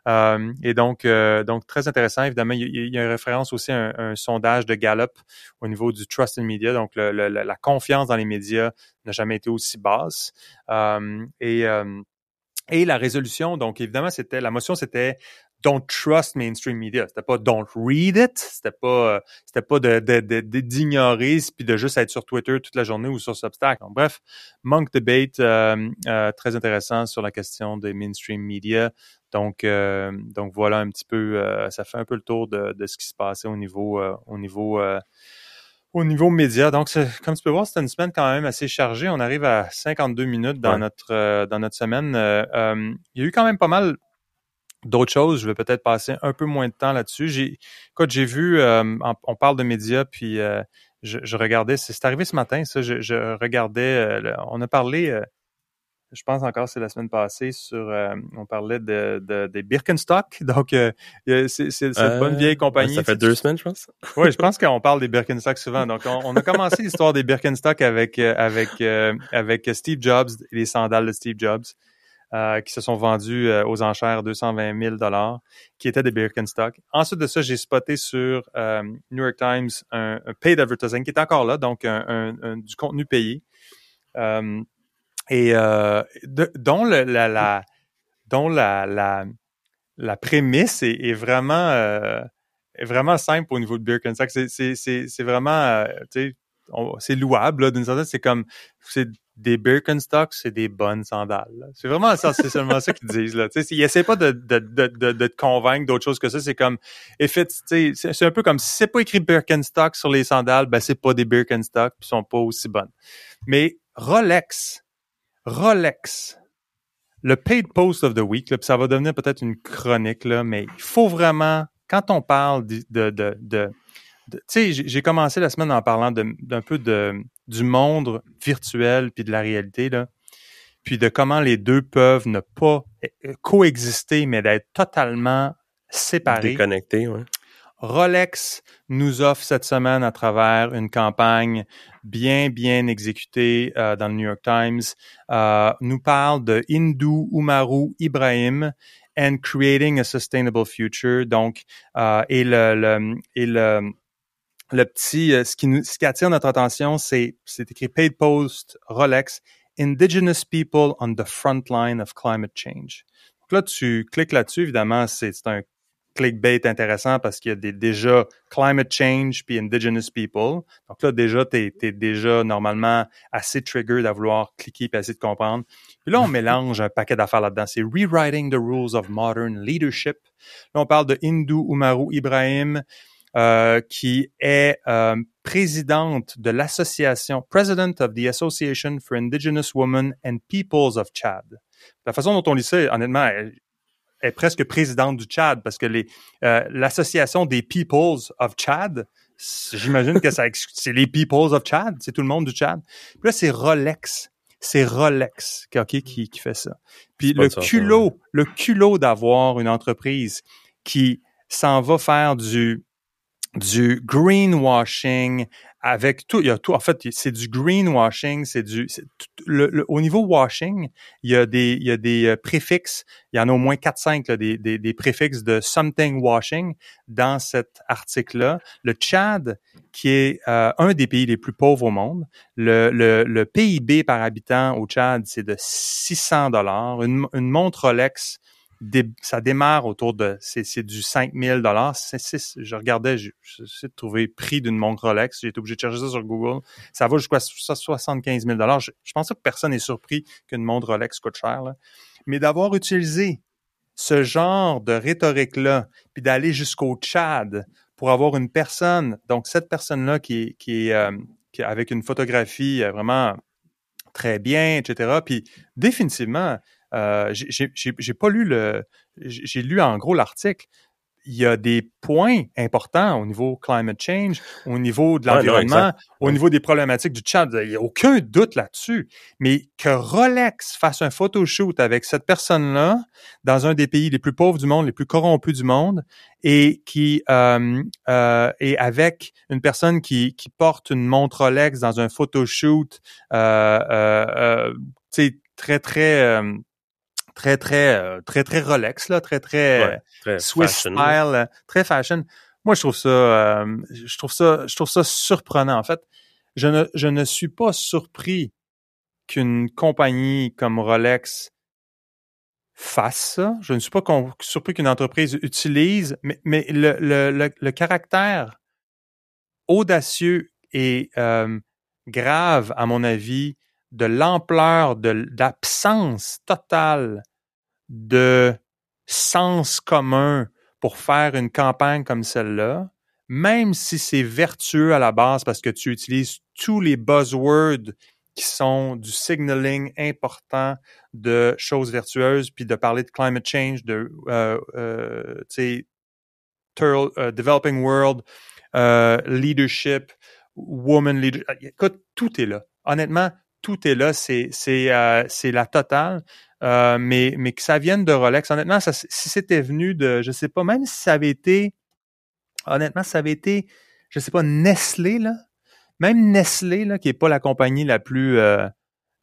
Euh, et donc, euh, donc très intéressant. Évidemment, il y, a, une référence aussi à un, sondage de Gallup au niveau du trust in media, donc la confiance dans les médias n'a jamais été aussi basse. Euh, et et la résolution, donc évidemment, c'était la motion, c'était don't trust mainstream media. C'était pas don't read it. C'était pas, euh, c'était pas d'ignorer puis de juste être sur Twitter toute la journée ou sur Substack. bref, Monk Debate, euh, euh, très intéressant sur la question des mainstream media. Donc, donc voilà un petit peu, ça fait un peu le tour de, de ce qui se passait au niveau, au niveau, au niveau média. Donc, comme tu peux voir, c'était une semaine quand même assez chargée. On arrive à 52 minutes dans notre, dans notre semaine. il y a eu quand même pas mal d'autres choses. Je vais peut-être passer un peu moins de temps là-dessus. J'ai, écoute, j'ai vu, euh, on parle de médias, puis euh, je, regardais, c'est arrivé ce matin, ça, je, regardais, euh, on a parlé, je pense encore c'est la semaine passée, sur, on parlait de, des Birkenstock, donc c'est, cette bonne vieille compagnie. Ça fait deux semaines, je pense. oui, je pense qu'on parle des Birkenstock souvent. Donc, on, a commencé l'histoire des Birkenstock avec, avec, avec Steve Jobs, les sandales de Steve Jobs. Euh, qui se sont vendus euh, aux enchères 220 000 dollars, qui étaient des Birkenstock. Ensuite de ça, j'ai spoté sur euh, New York Times un, paid advertising qui est encore là, donc un, du contenu payé, et dont la, la, dont la, la, la prémisse est, vraiment est vraiment simple au niveau de Birkenstock. C'est vraiment, tu sais, c'est louable d'une certaine c'est comme c'est des Birkenstocks, c'est des bonnes sandales. C'est vraiment ça, c'est seulement ça qu'ils disent là. Tu sais, ils essaient pas de, de, de, de, te convaincre d'autre chose que ça. C'est comme, if it's, c'est un peu comme si c'est pas écrit Birkenstock sur les sandales, ben c'est pas des Birkenstocks, puis sont pas aussi bonnes. Mais Rolex, Rolex, le paid post of the week, là, ça va devenir peut-être une chronique mais il faut vraiment, quand on parle de, de, de tu sais, j'ai commencé la semaine en parlant d'un peu de, du monde virtuel puis de la réalité, là, puis de comment les deux peuvent ne pas euh, coexister, mais d'être totalement séparés. Déconnectés, oui. Rolex nous offre cette semaine à travers une campagne bien, bien exécutée euh, dans le New York Times, euh, nous parle de Hindu Umaru Ibrahim and Creating a Sustainable Future. Donc, euh, et le, le, et le le petit, ce qui, attire notre attention, c'est, c'est écrit Paid Post Rolex, Indigenous People on the Front Line of Climate Change. Donc là, tu cliques là-dessus, évidemment, c'est un clickbait intéressant parce qu'il y a des, déjà climate change puis indigenous people. Donc là, déjà, tu es, déjà normalement assez triggered à vouloir cliquer et essayer de comprendre. Puis là, on mélange un paquet d'affaires là-dedans. C'est Rewriting the Rules of Modern Leadership. Là, on parle de Hindu Umaru Ibrahim. Euh, qui est euh, présidente de l'association, President of the Association for Indigenous Women and Peoples of Chad. La façon dont on lit ça, honnêtement, est presque présidente du Tchad parce que les euh, l'association des Peoples of Chad, j'imagine que ça c'est les Peoples of Chad, c'est tout le monde du Tchad. Puis là, c'est Rolex. C'est Rolex qui, qui fait ça. Puis le culot, le culot d'avoir une entreprise qui s'en va faire du du greenwashing avec tout, il y a tout, en fait, c'est du greenwashing, c'est du, au niveau washing, il y a des, il y a des euh, préfixes, il y en a au moins 4-5, des, des, des, préfixes de something washing dans cet article-là. Le Tchad, qui est euh, un des pays les plus pauvres au monde, le, le, le PIB par habitant au Tchad, c'est de 600 dollars. Une, une montre Rolex ça démarre autour de, c'est du 5000 dollars. Je regardais, j'essaie de trouver prix d'une montre Rolex. J'ai été obligé de chercher ça sur Google. Ça va jusqu'à 75 000 dollars. Je, pense que personne n'est surpris qu'une montre Rolex coûte cher. Là. Mais d'avoir utilisé ce genre de rhétorique-là, puis d'aller jusqu'au Tchad pour avoir une personne, donc cette personne-là qui, qui, euh, qui avec une photographie euh, vraiment très bien, etc. Puis définitivement, euh, j'ai pas lu le, j'ai lu en gros l'article. Il y a des points importants au niveau climate change, au niveau de l'environnement, au niveau des problématiques du chat. Il n'y a aucun doute là-dessus. Mais que Rolex fasse un photoshoot avec cette personne-là dans un des pays les plus pauvres du monde, les plus corrompus du monde, et qui euh, euh, et avec une personne qui, qui porte une montre Rolex dans un photoshoot, euh, euh, euh très très euh, très très euh, très très Rolex là, très très, Swiss style, très fashion. Moi, je trouve ça, euh, je trouve ça, je trouve ça surprenant. En fait, je ne, je ne suis pas surpris qu'une compagnie comme Rolex fasse ça. Je ne suis pas surpris qu'une entreprise utilise, mais, mais le, le, le, caractère audacieux et euh, grave, à mon avis, de l'ampleur de l'absence totale de sens commun pour faire une campagne comme celle-là, même si c'est vertueux à la base parce que tu utilises tous les buzzwords qui sont du signaling important de choses vertueuses, puis de parler de climate change, de euh, euh, uh, developing world, leadership, woman leadership. Tout est là. Honnêtement, tout est là, c'est c'est euh, c'est la totale. Euh, mais mais que ça vienne de Rolex, honnêtement, ça, si c'était venu de, je sais pas, même si ça avait été, honnêtement, ça avait été, je sais pas, Nestlé là, même Nestlé là, qui est pas la compagnie la plus euh,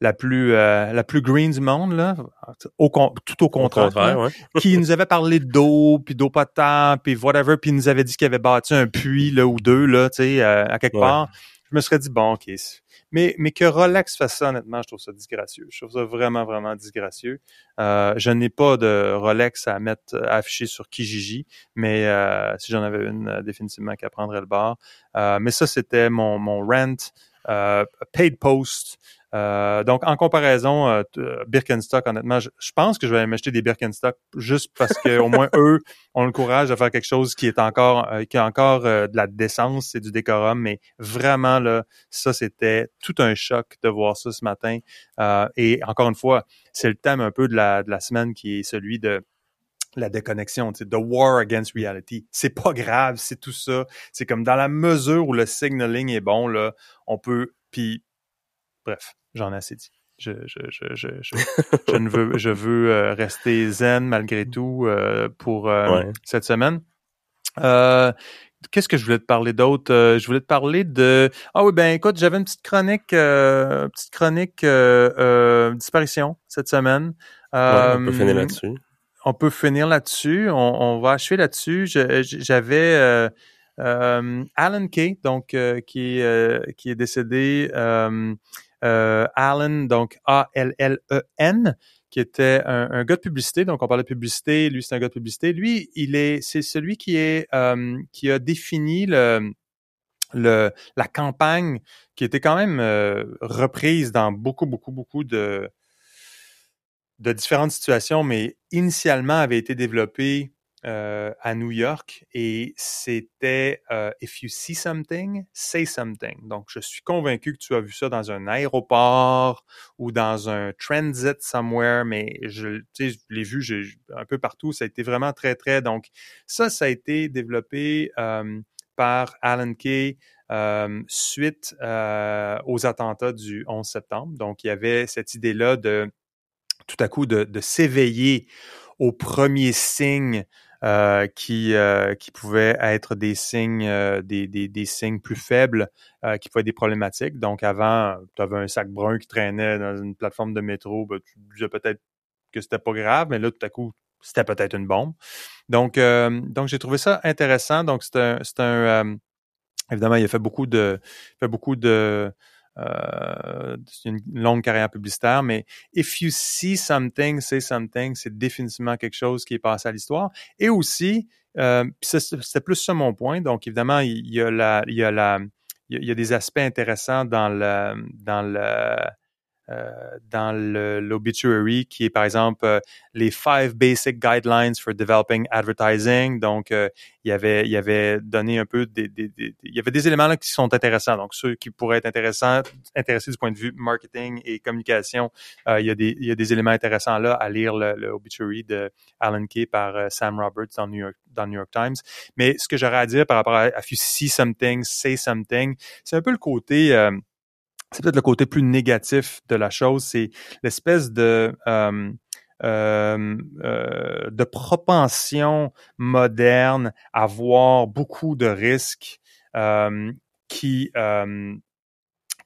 la plus la plus green du monde là, au, tout au contraire, qui nous avait parlé d'eau puis d'eau potable puis whatever, puis nous avait dit qu'il avait bâti un puits là ou deux là, tu sais, à quelque part. Je me serais dit bon, ok, mais, mais que Rolex fasse ça, honnêtement, je trouve ça disgracieux. Je trouve ça vraiment, vraiment disgracieux. Euh, je n'ai pas de Rolex à mettre, à afficher sur Kijiji, mais euh, si j'en avais une, euh, définitivement qu'à prendrait le bar. Mais ça, c'était mon, mon rent paid post. Donc, en comparaison, Birkenstock, honnêtement, je, pense que je vais m'acheter des Birkenstock juste parce que au moins eux ont le courage de faire quelque chose qui est encore, qui a encore de la décence et du décorum. Mais vraiment là, ça c'était tout un choc de voir ça ce matin. et encore une fois, c'est le thème un peu de la de la semaine qui est celui de la déconnexion, the war against reality. C'est pas grave, c'est tout ça. C'est comme dans la mesure où le signaling est bon, là, on peut. Puis, bref, j'en ai assez dit. Je, je, je, je, je, ne veux, je veux euh, rester zen malgré tout euh, pour euh, cette semaine. Qu'est-ce que je voulais te parler d'autre? je voulais te parler de. Ah oui, ben écoute, j'avais une petite chronique, petite chronique disparition cette semaine. on peut finir là-dessus on peut finir là-dessus. On, va achever là-dessus. J'avais euh, euh, Alan Kay, donc euh, qui qui est décédé. Alan, donc A-L-L-E-N, qui était un, gars de publicité. Donc on parlait de publicité. Lui, c'est un gars de publicité. Lui, il est, c'est celui qui est qui a défini le le, la campagne qui était quand même reprise dans beaucoup, beaucoup, beaucoup de, de différentes situations, mais initialement avait été développé euh, à New York et c'était euh, If you see something, say something. Donc, je suis convaincu que tu as vu ça dans un aéroport ou dans un transit somewhere, mais je, je l'ai vu un peu partout. Ça a été vraiment très, très. Donc, ça, ça a été développé euh, par Alan Kay. suite aux attentats du 11 septembre. Donc, il y avait cette idée-là de tout à coup de, s'éveiller aux premiers signes euh, qui euh, qui pouvaient être des signes euh, des, des, signes plus faibles qui pouvaient être des problématiques. Donc avant, tu avais un sac brun qui traînait dans une plateforme de métro, ben, tu disais peut-être que c'était pas grave, mais là tout à coup c'était peut-être une bombe. Donc donc j'ai trouvé ça intéressant. Donc c'est un un évidemment il a fait beaucoup de fait beaucoup de euh, c'est une longue carrière publicitaire, mais if you see something, say something, c'est définitivement quelque chose qui est passé à l'histoire. Et aussi, euh, c'était plus ça mon point. Donc, évidemment, il y a la, il y a la, il y a des aspects intéressants dans le, dans le, dans l'obituary qui est par exemple euh, les five basic guidelines for developing advertising. Donc, euh, il y avait il y avait donné un peu des, il y avait des éléments là qui sont intéressants. Donc, ceux qui pourraient être intéressants, intéressés du point de vue marketing et communication, il y a des il y a des éléments intéressants là à lire le, obituary de Alan Kay par Sam Roberts dans New York dans New York Times. Mais ce que j'aurais à dire par rapport à, If You See Something, Say Something, c'est un peu le côté c'est peut-être le côté plus négatif de la chose, c'est l'espèce de euh, euh, euh, de propension moderne à voir beaucoup de risques qui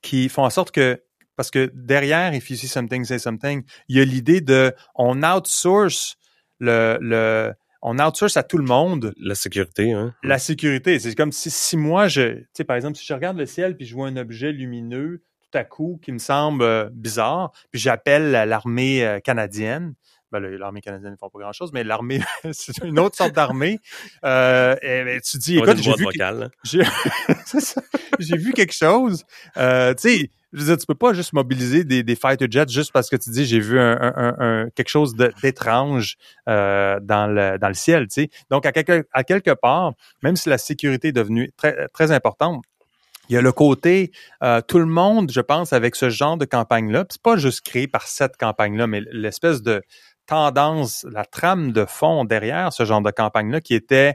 qui font en sorte que parce que derrière if you see something say something, il y a l'idée de on outsource le le on outsource à tout le monde. La sécurité, hein? La sécurité. C'est comme si, si moi, je, tu sais, par exemple, si je regarde le ciel puis je vois un objet lumineux, à coup qui me semble euh, bizarre. Puis j'appelle l'armée euh, canadienne. Ben, l'armée canadienne ne font pas grand-chose, mais l'armée, c'est une autre sorte d'armée. Euh, et, tu dis, écoute, j'ai vu, j'ai vu quelque chose. Euh, tu sais, je veux dire, tu peux pas juste mobiliser des, des fighter jets juste parce que tu dis j'ai vu un, un, quelque chose d'étrange euh, dans le dans le ciel, tu sais. Donc à quelque à quelque part, même si la sécurité est devenue très très importante, il y a le côté, euh, tout le monde, je pense, avec ce genre de campagne-là, c'est pas juste créé par cette campagne-là, mais l'espèce de tendance, la trame de fond derrière ce genre de campagne-là qui était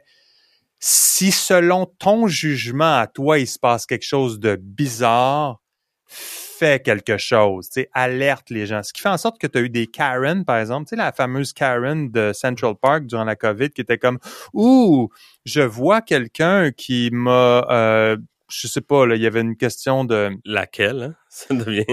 si selon ton jugement à toi, il se passe quelque chose de bizarre, fais quelque chose, tu sais, alerte les gens. Ce qui fait en sorte que tu as eu des Karen, par exemple, tu sais, la fameuse Karen de Central Park durant la COVID qui était comme, ouh, je vois quelqu'un qui m'a euh, je sais pas, là, il y avait une question de... Laquelle, hein? Ça devient...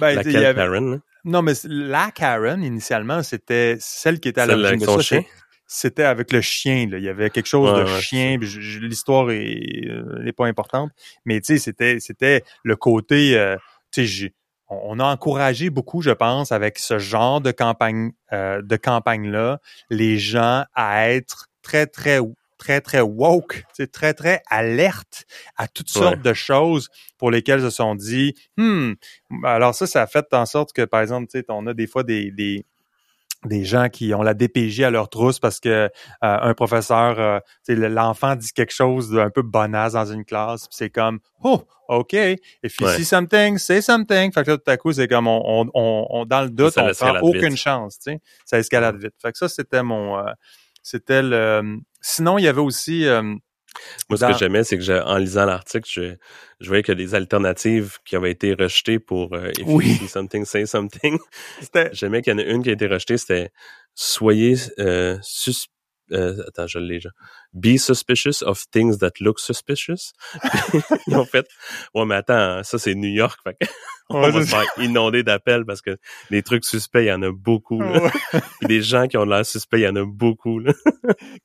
Ben, Laquelle Karen, hein? Non, mais la Karen, initialement, c'était celle qui était à l'origine. de chien? C'était avec le chien, là. Il y avait quelque chose de chien. L'histoire euh, pas importante. Mais, tu sais, c'était, c'était le côté, euh, tu sais, on a encouragé beaucoup, je pense, avec ce genre de campagne, euh, de campagne-là, les gens à être très, très très, très woke, très, très alerte à toutes sortes de choses pour lesquelles ils se sont dit, hmm, alors ça, ça a fait en sorte que, par exemple, on a des fois des, des des gens qui ont la DPJ à leur trousse parce que euh, un professeur, euh, l'enfant dit quelque chose d'un peu bonasse dans une classe, c'est comme oh ok, if you see something, say something. Fait que là, tout à coup, c'est comme on, on, on, dans le doute, on prend aucune chance, tu sais, ça escalade vite. Fait que ça, c'était mon, euh, c'était le. Sinon, il y avait aussi moi, ce que j'aimais, c'est que en lisant l'article, je, je voyais que les alternatives qui avaient été rejetées pour euh, If you see something, say something. J'aimais qu'il y en a une qui a été rejetée, c'était Soyez euh, sus euh, attends, je l'ai déjà. Be suspicious of things that look suspicious. en fait, ouais, mais attends, ça c'est New York. Fait on va se faire inonder d'appels parce que les trucs suspects, il y en a beaucoup. Là. des gens qui ont l'air suspects, il y en a beaucoup. Là.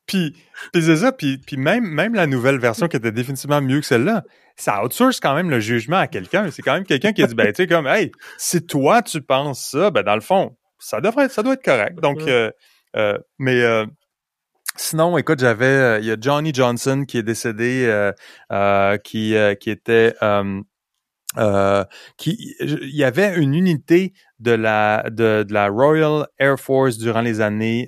puis, puis c'est ça, puis, puis même, même la nouvelle version qui était définitivement mieux que celle-là, ça outsource quand même le jugement à quelqu'un. C'est quand même quelqu'un qui a dit, ben, tu sais, comme, hey, si toi tu penses ça, ben, dans le fond, ça devrait, ça doit être correct. Donc, euh, euh, mais euh, Sinon, écoute, j'avais, euh, il y a Johnny Johnson qui est décédé, euh, euh, qui qui était qui il y avait une unité de la de, la Royal Air Force durant les années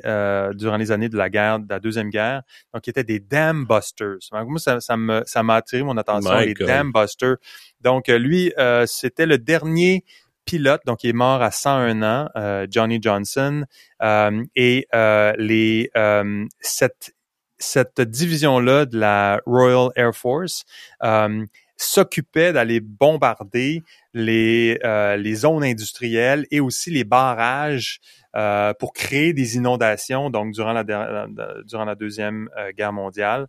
durant les années de la guerre de la deuxième guerre. Donc qui étaient des Dam Busters. Moi ça, ça me ça m'a attiré mon attention les Dam Busters. Donc lui c'était le dernier pilote, donc il est mort à 101 ans, euh, Johnny Johnson, euh, et euh, cette division-là de la Royal Air Force s'occupait d'aller bombarder les, zones industrielles et aussi les barrages pour créer des inondations, donc durant la Deuxième Guerre mondiale.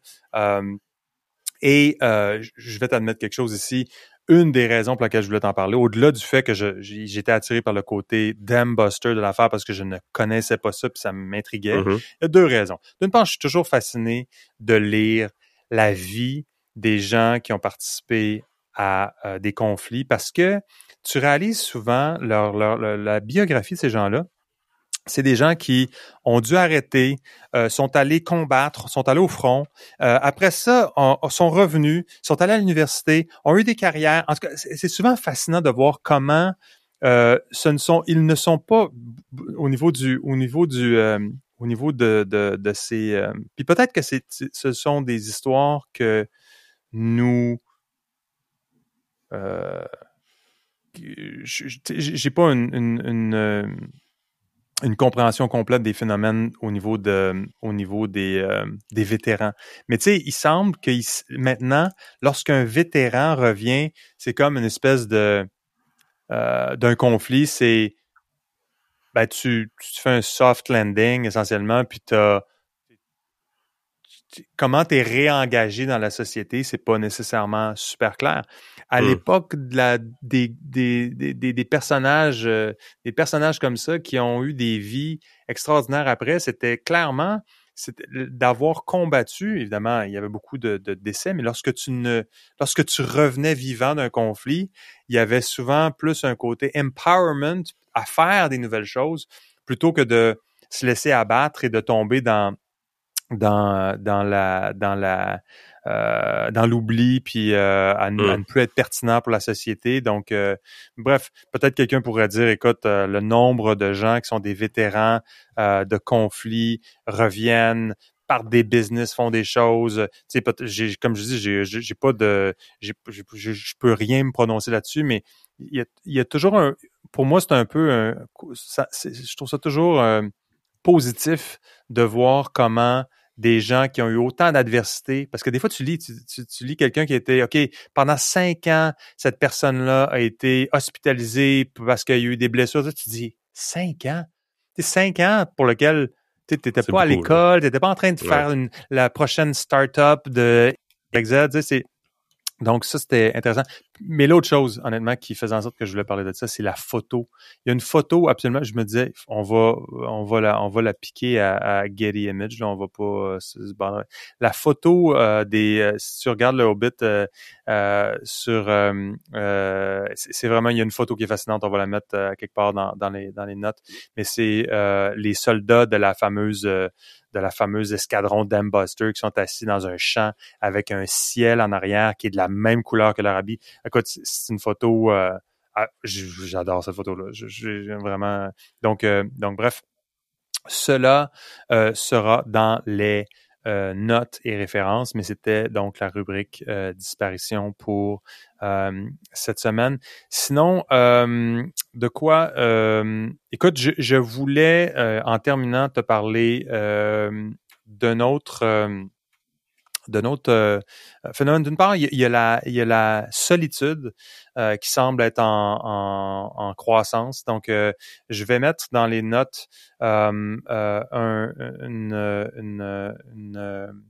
et je vais t'admettre quelque chose ici une des raisons pour lesquelles je voulais t'en parler, au-delà du fait que j'étais attiré par le côté damn buster de l'affaire parce que je ne connaissais pas ça puis ça m'intriguait. Mm-hmm. Il y a deux raisons. D'une part, je suis toujours fasciné de lire la vie des gens qui ont participé à euh, des conflits parce que tu réalises souvent leur, la biographie de ces gens-là c'est des gens qui ont dû arrêter, euh, sont allés combattre, sont allés au front. Euh, après ça, sont revenus, sont allés à l'université, ont eu des carrières. En tout cas, c'est souvent fascinant de voir comment euh, ce ne sont, ils ne sont pas au niveau du, au niveau du, au niveau de, de, de ces. puis peut-être que c'est, ce sont des histoires que nous. j'ai pas une compréhension complète des phénomènes au niveau de au niveau des euh, des vétérans. Mais tu sais, il semble que maintenant, lorsqu'un vétéran revient, c'est comme une espèce de euh, d'un conflit, c'est ben tu, tu fais un soft landing essentiellement, puis tu comment tu es réengagé dans la société, c'est pas nécessairement super clair. À mmh. l'époque de la, des, des, des, des personnages, euh, des personnages comme ça qui ont eu des vies extraordinaires après, c'était clairement d'avoir combattu, évidemment, il y avait beaucoup de, de, décès, mais lorsque tu ne, lorsque tu revenais vivant d'un conflit, il y avait souvent plus un côté empowerment à faire des nouvelles choses plutôt que de se laisser abattre et de tomber dans dans dans la dans la euh, dans l'oubli puis euh, à, ne mmh. plus être pertinent pour la société. Donc, euh, bref, peut-être quelqu'un pourrait dire, écoute, le nombre de gens qui sont des vétérans de conflits reviennent par des business font des choses. Tu sais, comme je dis, j'ai, j'ai pas de, j'ai, je peux rien me prononcer là-dessus, mais il y a, il y a toujours un, pour moi, c'est un peu, un, ça, je trouve ça toujours positif de voir comment des gens qui ont eu autant d'adversité. Parce que des fois, tu lis, tu, tu, lis quelqu'un qui était, OK, pendant cinq ans, cette personne-là a été hospitalisée parce qu'il y a eu des blessures. Tu dis, cinq ans? C'est cinq ans pour lequel tu n'étais pas à l'école, tu n'étais pas en train de faire une, la prochaine start-up de donc, ça, c'était intéressant. Mais l'autre chose, honnêtement, qui faisait en sorte que je voulais parler de ça, c'est la photo. Il y a une photo, absolument, je me disais, on va, on va la, on va la piquer à, Getty Image, là, on va pas euh, La photo euh, des, euh, si tu regardes le Hobbit sur, c'est vraiment, il y a une photo qui est fascinante, on va la mettre quelque part dans, dans, les, dans les notes, mais c'est les soldats de la fameuse de la fameuse escadron d'Ambuster qui sont assis dans un champ avec un ciel en arrière qui est de la même couleur que leur habit. Écoute, c'est une photo. Euh, ah, j'adore cette photo-là. vraiment. Donc, euh, donc bref, cela euh, sera dans les notes et références, mais c'était donc la rubrique disparition pour cette semaine. Sinon, de quoi Écoute, je voulais en terminant te parler d'un autre de notre euh, phénomène. D'une part, il y, a, la, il y a la solitude euh, qui semble être en, en, en croissance. Donc, euh, je vais mettre dans les notes un, une, une, une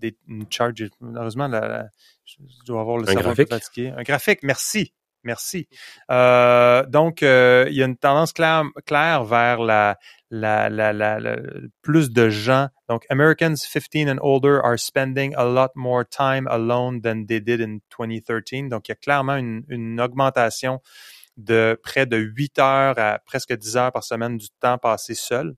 des, une charge. Malheureusement, la, je dois avoir le cerveau fatigué. Un graphique, merci. Merci. Euh, donc, euh, il y a une tendance claire, claire vers la, la, la, la, plus de gens. Donc, Americans 15 and older are spending a lot more time alone than they did in 2013. Donc, il y a clairement une, une augmentation de près de 8 heures à presque 10 heures par semaine du temps passé seul.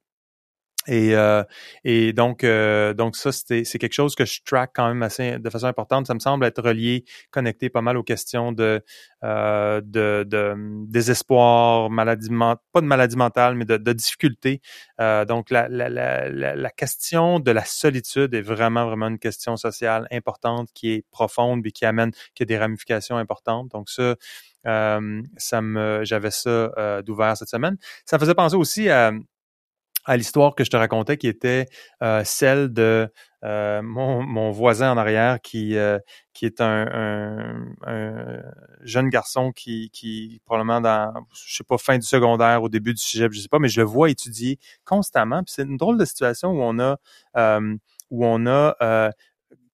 Et, euh, et donc, euh, donc ça, c'est quelque chose que je track quand même assez de façon importante. Ça me semble être relié, connecté pas mal aux questions de, euh, de, de, désespoir, maladie, pas de maladie mentale, mais de, de difficulté. Euh, donc, la, la, la, la, question de la solitude est vraiment, vraiment une question sociale importante qui est profonde et qui amène, qui a des ramifications importantes. Donc, ça, euh, ça me, j'avais ça d'ouvert cette semaine. Ça faisait penser aussi à à l'histoire que je te racontais qui était euh, celle de euh, mon, voisin en arrière qui euh, qui est un, un, jeune garçon qui qui probablement dans je sais pas fin du secondaire au début du sujet je sais pas mais je le vois étudier constamment. Puis c'est une drôle de situation où on a où on a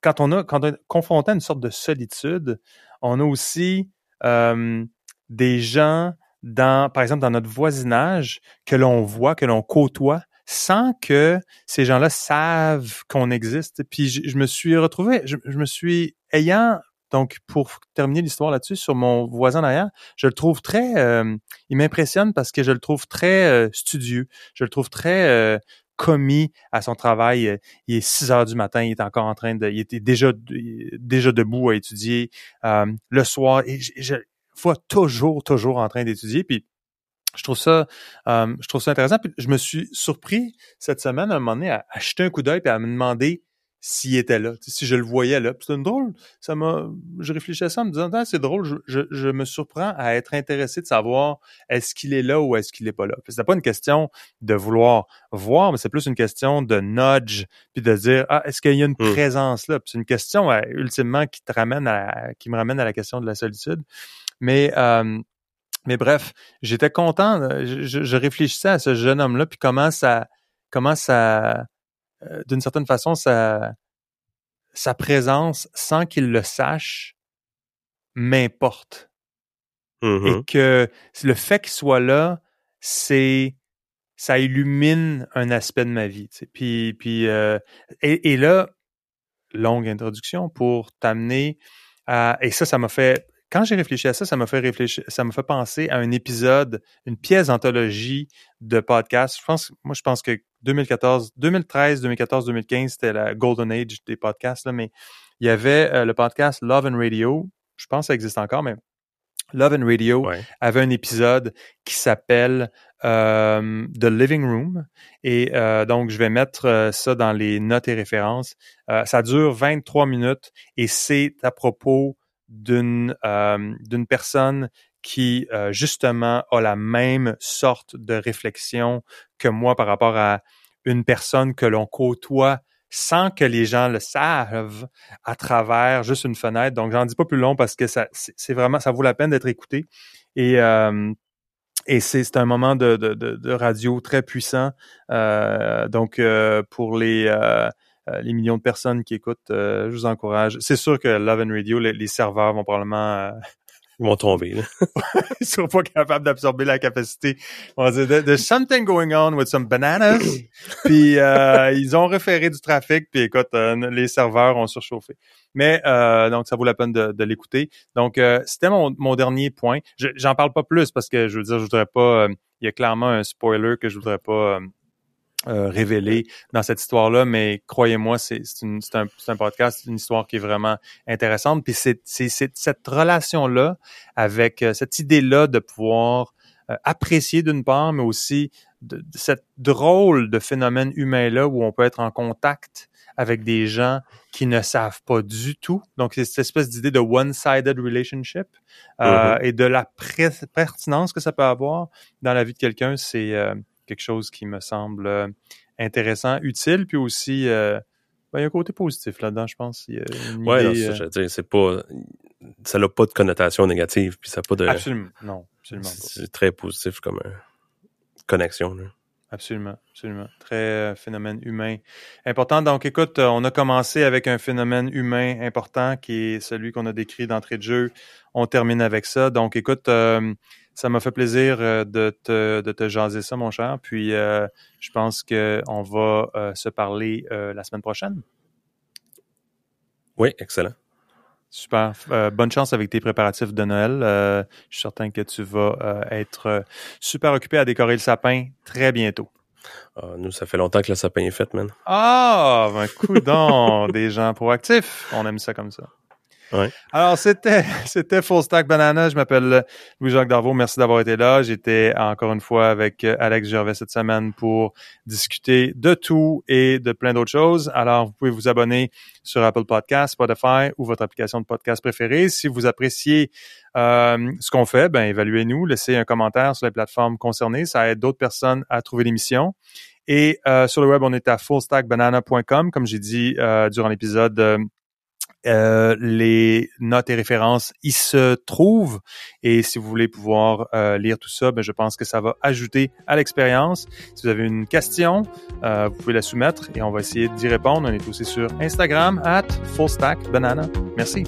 quand on a quand on est confronté à une sorte de solitude on a aussi des gens dans, par exemple, dans notre voisinage que l'on voit, que l'on côtoie, sans que ces gens-là savent qu'on existe. Puis je, me suis retrouvé, je, me suis ayant donc, pour terminer l'histoire là-dessus, sur mon voisin derrière, je le trouve très... Euh, il m'impressionne parce que je le trouve très euh, studieux. Je le trouve très euh, commis à son travail. Il est 6 heures du matin, il est encore en train de... Il était déjà, déjà debout à étudier. le soir, et je, vois toujours, toujours en train d'étudier. Puis je trouve ça, euh, je trouve ça intéressant. Puis je me suis surpris cette semaine à un moment donné à, acheter un coup d'œil et à me demander s'il était là, si je le voyais là. C'est drôle. Ça m'a, je réfléchissais à ça en me disant, ah, c'est drôle. Je, je, me surprends à être intéressé de savoir est-ce qu'il est là ou est-ce qu'il est pas là. C'est pas une question de vouloir voir, mais c'est plus une question de nudge puis de dire ah est-ce qu'il y a une mmh. présence là? C'est une question ultimement qui te ramène à, qui me ramène à la question de la solitude. Mais euh, mais bref, j'étais content. Je, réfléchissais à ce jeune homme-là, puis comment ça, comment ça, euh, d'une certaine façon, sa, sa présence, sans qu'il le sache, m'importe. Et mmh que le fait qu'il soit là, c'est ça illumine un aspect de ma vie. Puis, puis euh, et, et, là, longue introduction pour t'amener à et ça, ça m'a fait quand j'ai réfléchi à ça, ça m'a fait réfléchir, ça m'a fait penser à un épisode, une pièce d'anthologie de podcast. Je pense, moi, je pense que 2014, 2013, 2014, 2015, c'était la golden age des podcasts, là, mais il y avait euh, le podcast Love and Radio. Je pense que ça existe encore, mais Love and Radio avait un épisode qui s'appelle euh, The Living Room. Et euh, donc, je vais mettre ça dans les notes et références. ça dure 23 minutes et c'est à propos d'une euh, d'une personne qui euh, justement a la même sorte de réflexion que moi par rapport à une personne que l'on côtoie sans que les gens le savent à travers juste une fenêtre. Donc, j'en dis pas plus long parce que ça, c'est vraiment, ça vaut la peine d'être écouté. Et, euh, et c'est un moment de, de, radio très puissant. donc, pour les les millions de personnes qui écoutent, euh, je vous encourage. C'est sûr que Love and Radio, les, serveurs vont probablement euh, Ils vont tomber. Là. ils seront pas capables d'absorber la capacité. On va dire, there's something going on with some bananas. puis euh, ils ont référé du trafic. Puis écoute, euh, les serveurs ont surchauffé. Mais euh, donc ça vaut la peine de, de l'écouter. Donc c'était mon, mon dernier point. J'en parle pas plus parce que je veux dire, je voudrais pas. il y a clairement un spoiler que je voudrais pas euh, révélé dans cette histoire-là, mais croyez-moi, c'est un, un, podcast, une histoire qui est vraiment intéressante. Puis c'est cette relation-là avec euh, cette idée-là de pouvoir euh, apprécier d'une part, mais aussi de, cette drôle de phénomène humain-là où on peut être en contact avec des gens qui ne savent pas du tout. Donc, c'est cette espèce d'idée de one-sided relationship mm-hmm. et de la pertinence que ça peut avoir dans la vie de quelqu'un. C'est quelque chose qui me semble euh, intéressant, utile, puis aussi euh, ben, il y a un côté positif là-dedans, je pense. Oui, euh, c'est pas ça n'a pas de connotation négative, puis ça n'a pas de Absolument, non, absolument C'est très positif comme connexion. Absolument, absolument. Très phénomène humain important. Donc, écoute, on a commencé avec un phénomène humain important qui est celui qu'on a décrit d'entrée de jeu. On termine avec ça. Donc, écoute, ça m'a fait plaisir euh, de te, de te jaser ça, mon cher. Puis, euh, je pense qu'on va euh, se parler la semaine prochaine. Oui, excellent. Super. bonne chance avec tes préparatifs de Noël. je suis certain que tu vas être super occupé à décorer le sapin très bientôt. Ah, nous, ça fait longtemps que le sapin est fait, man. Ah, un coup des gens proactifs. On aime ça comme ça. Alors, c'était, Full Stack Banana. Je m'appelle Louis-Jacques Darvaux. Merci d'avoir été là. J'étais encore une fois avec euh, Alex Gervais cette semaine pour discuter de tout et de plein d'autres choses. Alors, vous pouvez vous abonner sur Apple Podcast, Spotify ou votre application de podcast préférée. Si vous appréciez euh, ce qu'on fait, ben, évaluez-nous, laissez un commentaire sur les plateformes concernées. Ça aide d'autres personnes à trouver l'émission. Et euh, sur le web, on est à fullstackbanana.com, comme j'ai dit durant l'épisode euh, les notes et références y se trouvent. Et si vous voulez pouvoir euh, lire tout ça, ben, je pense que ça va ajouter à l'expérience. Si vous avez une question, euh, vous pouvez la soumettre et on va essayer d'y répondre. On est aussi sur Instagram, at fullstackbanana. Merci.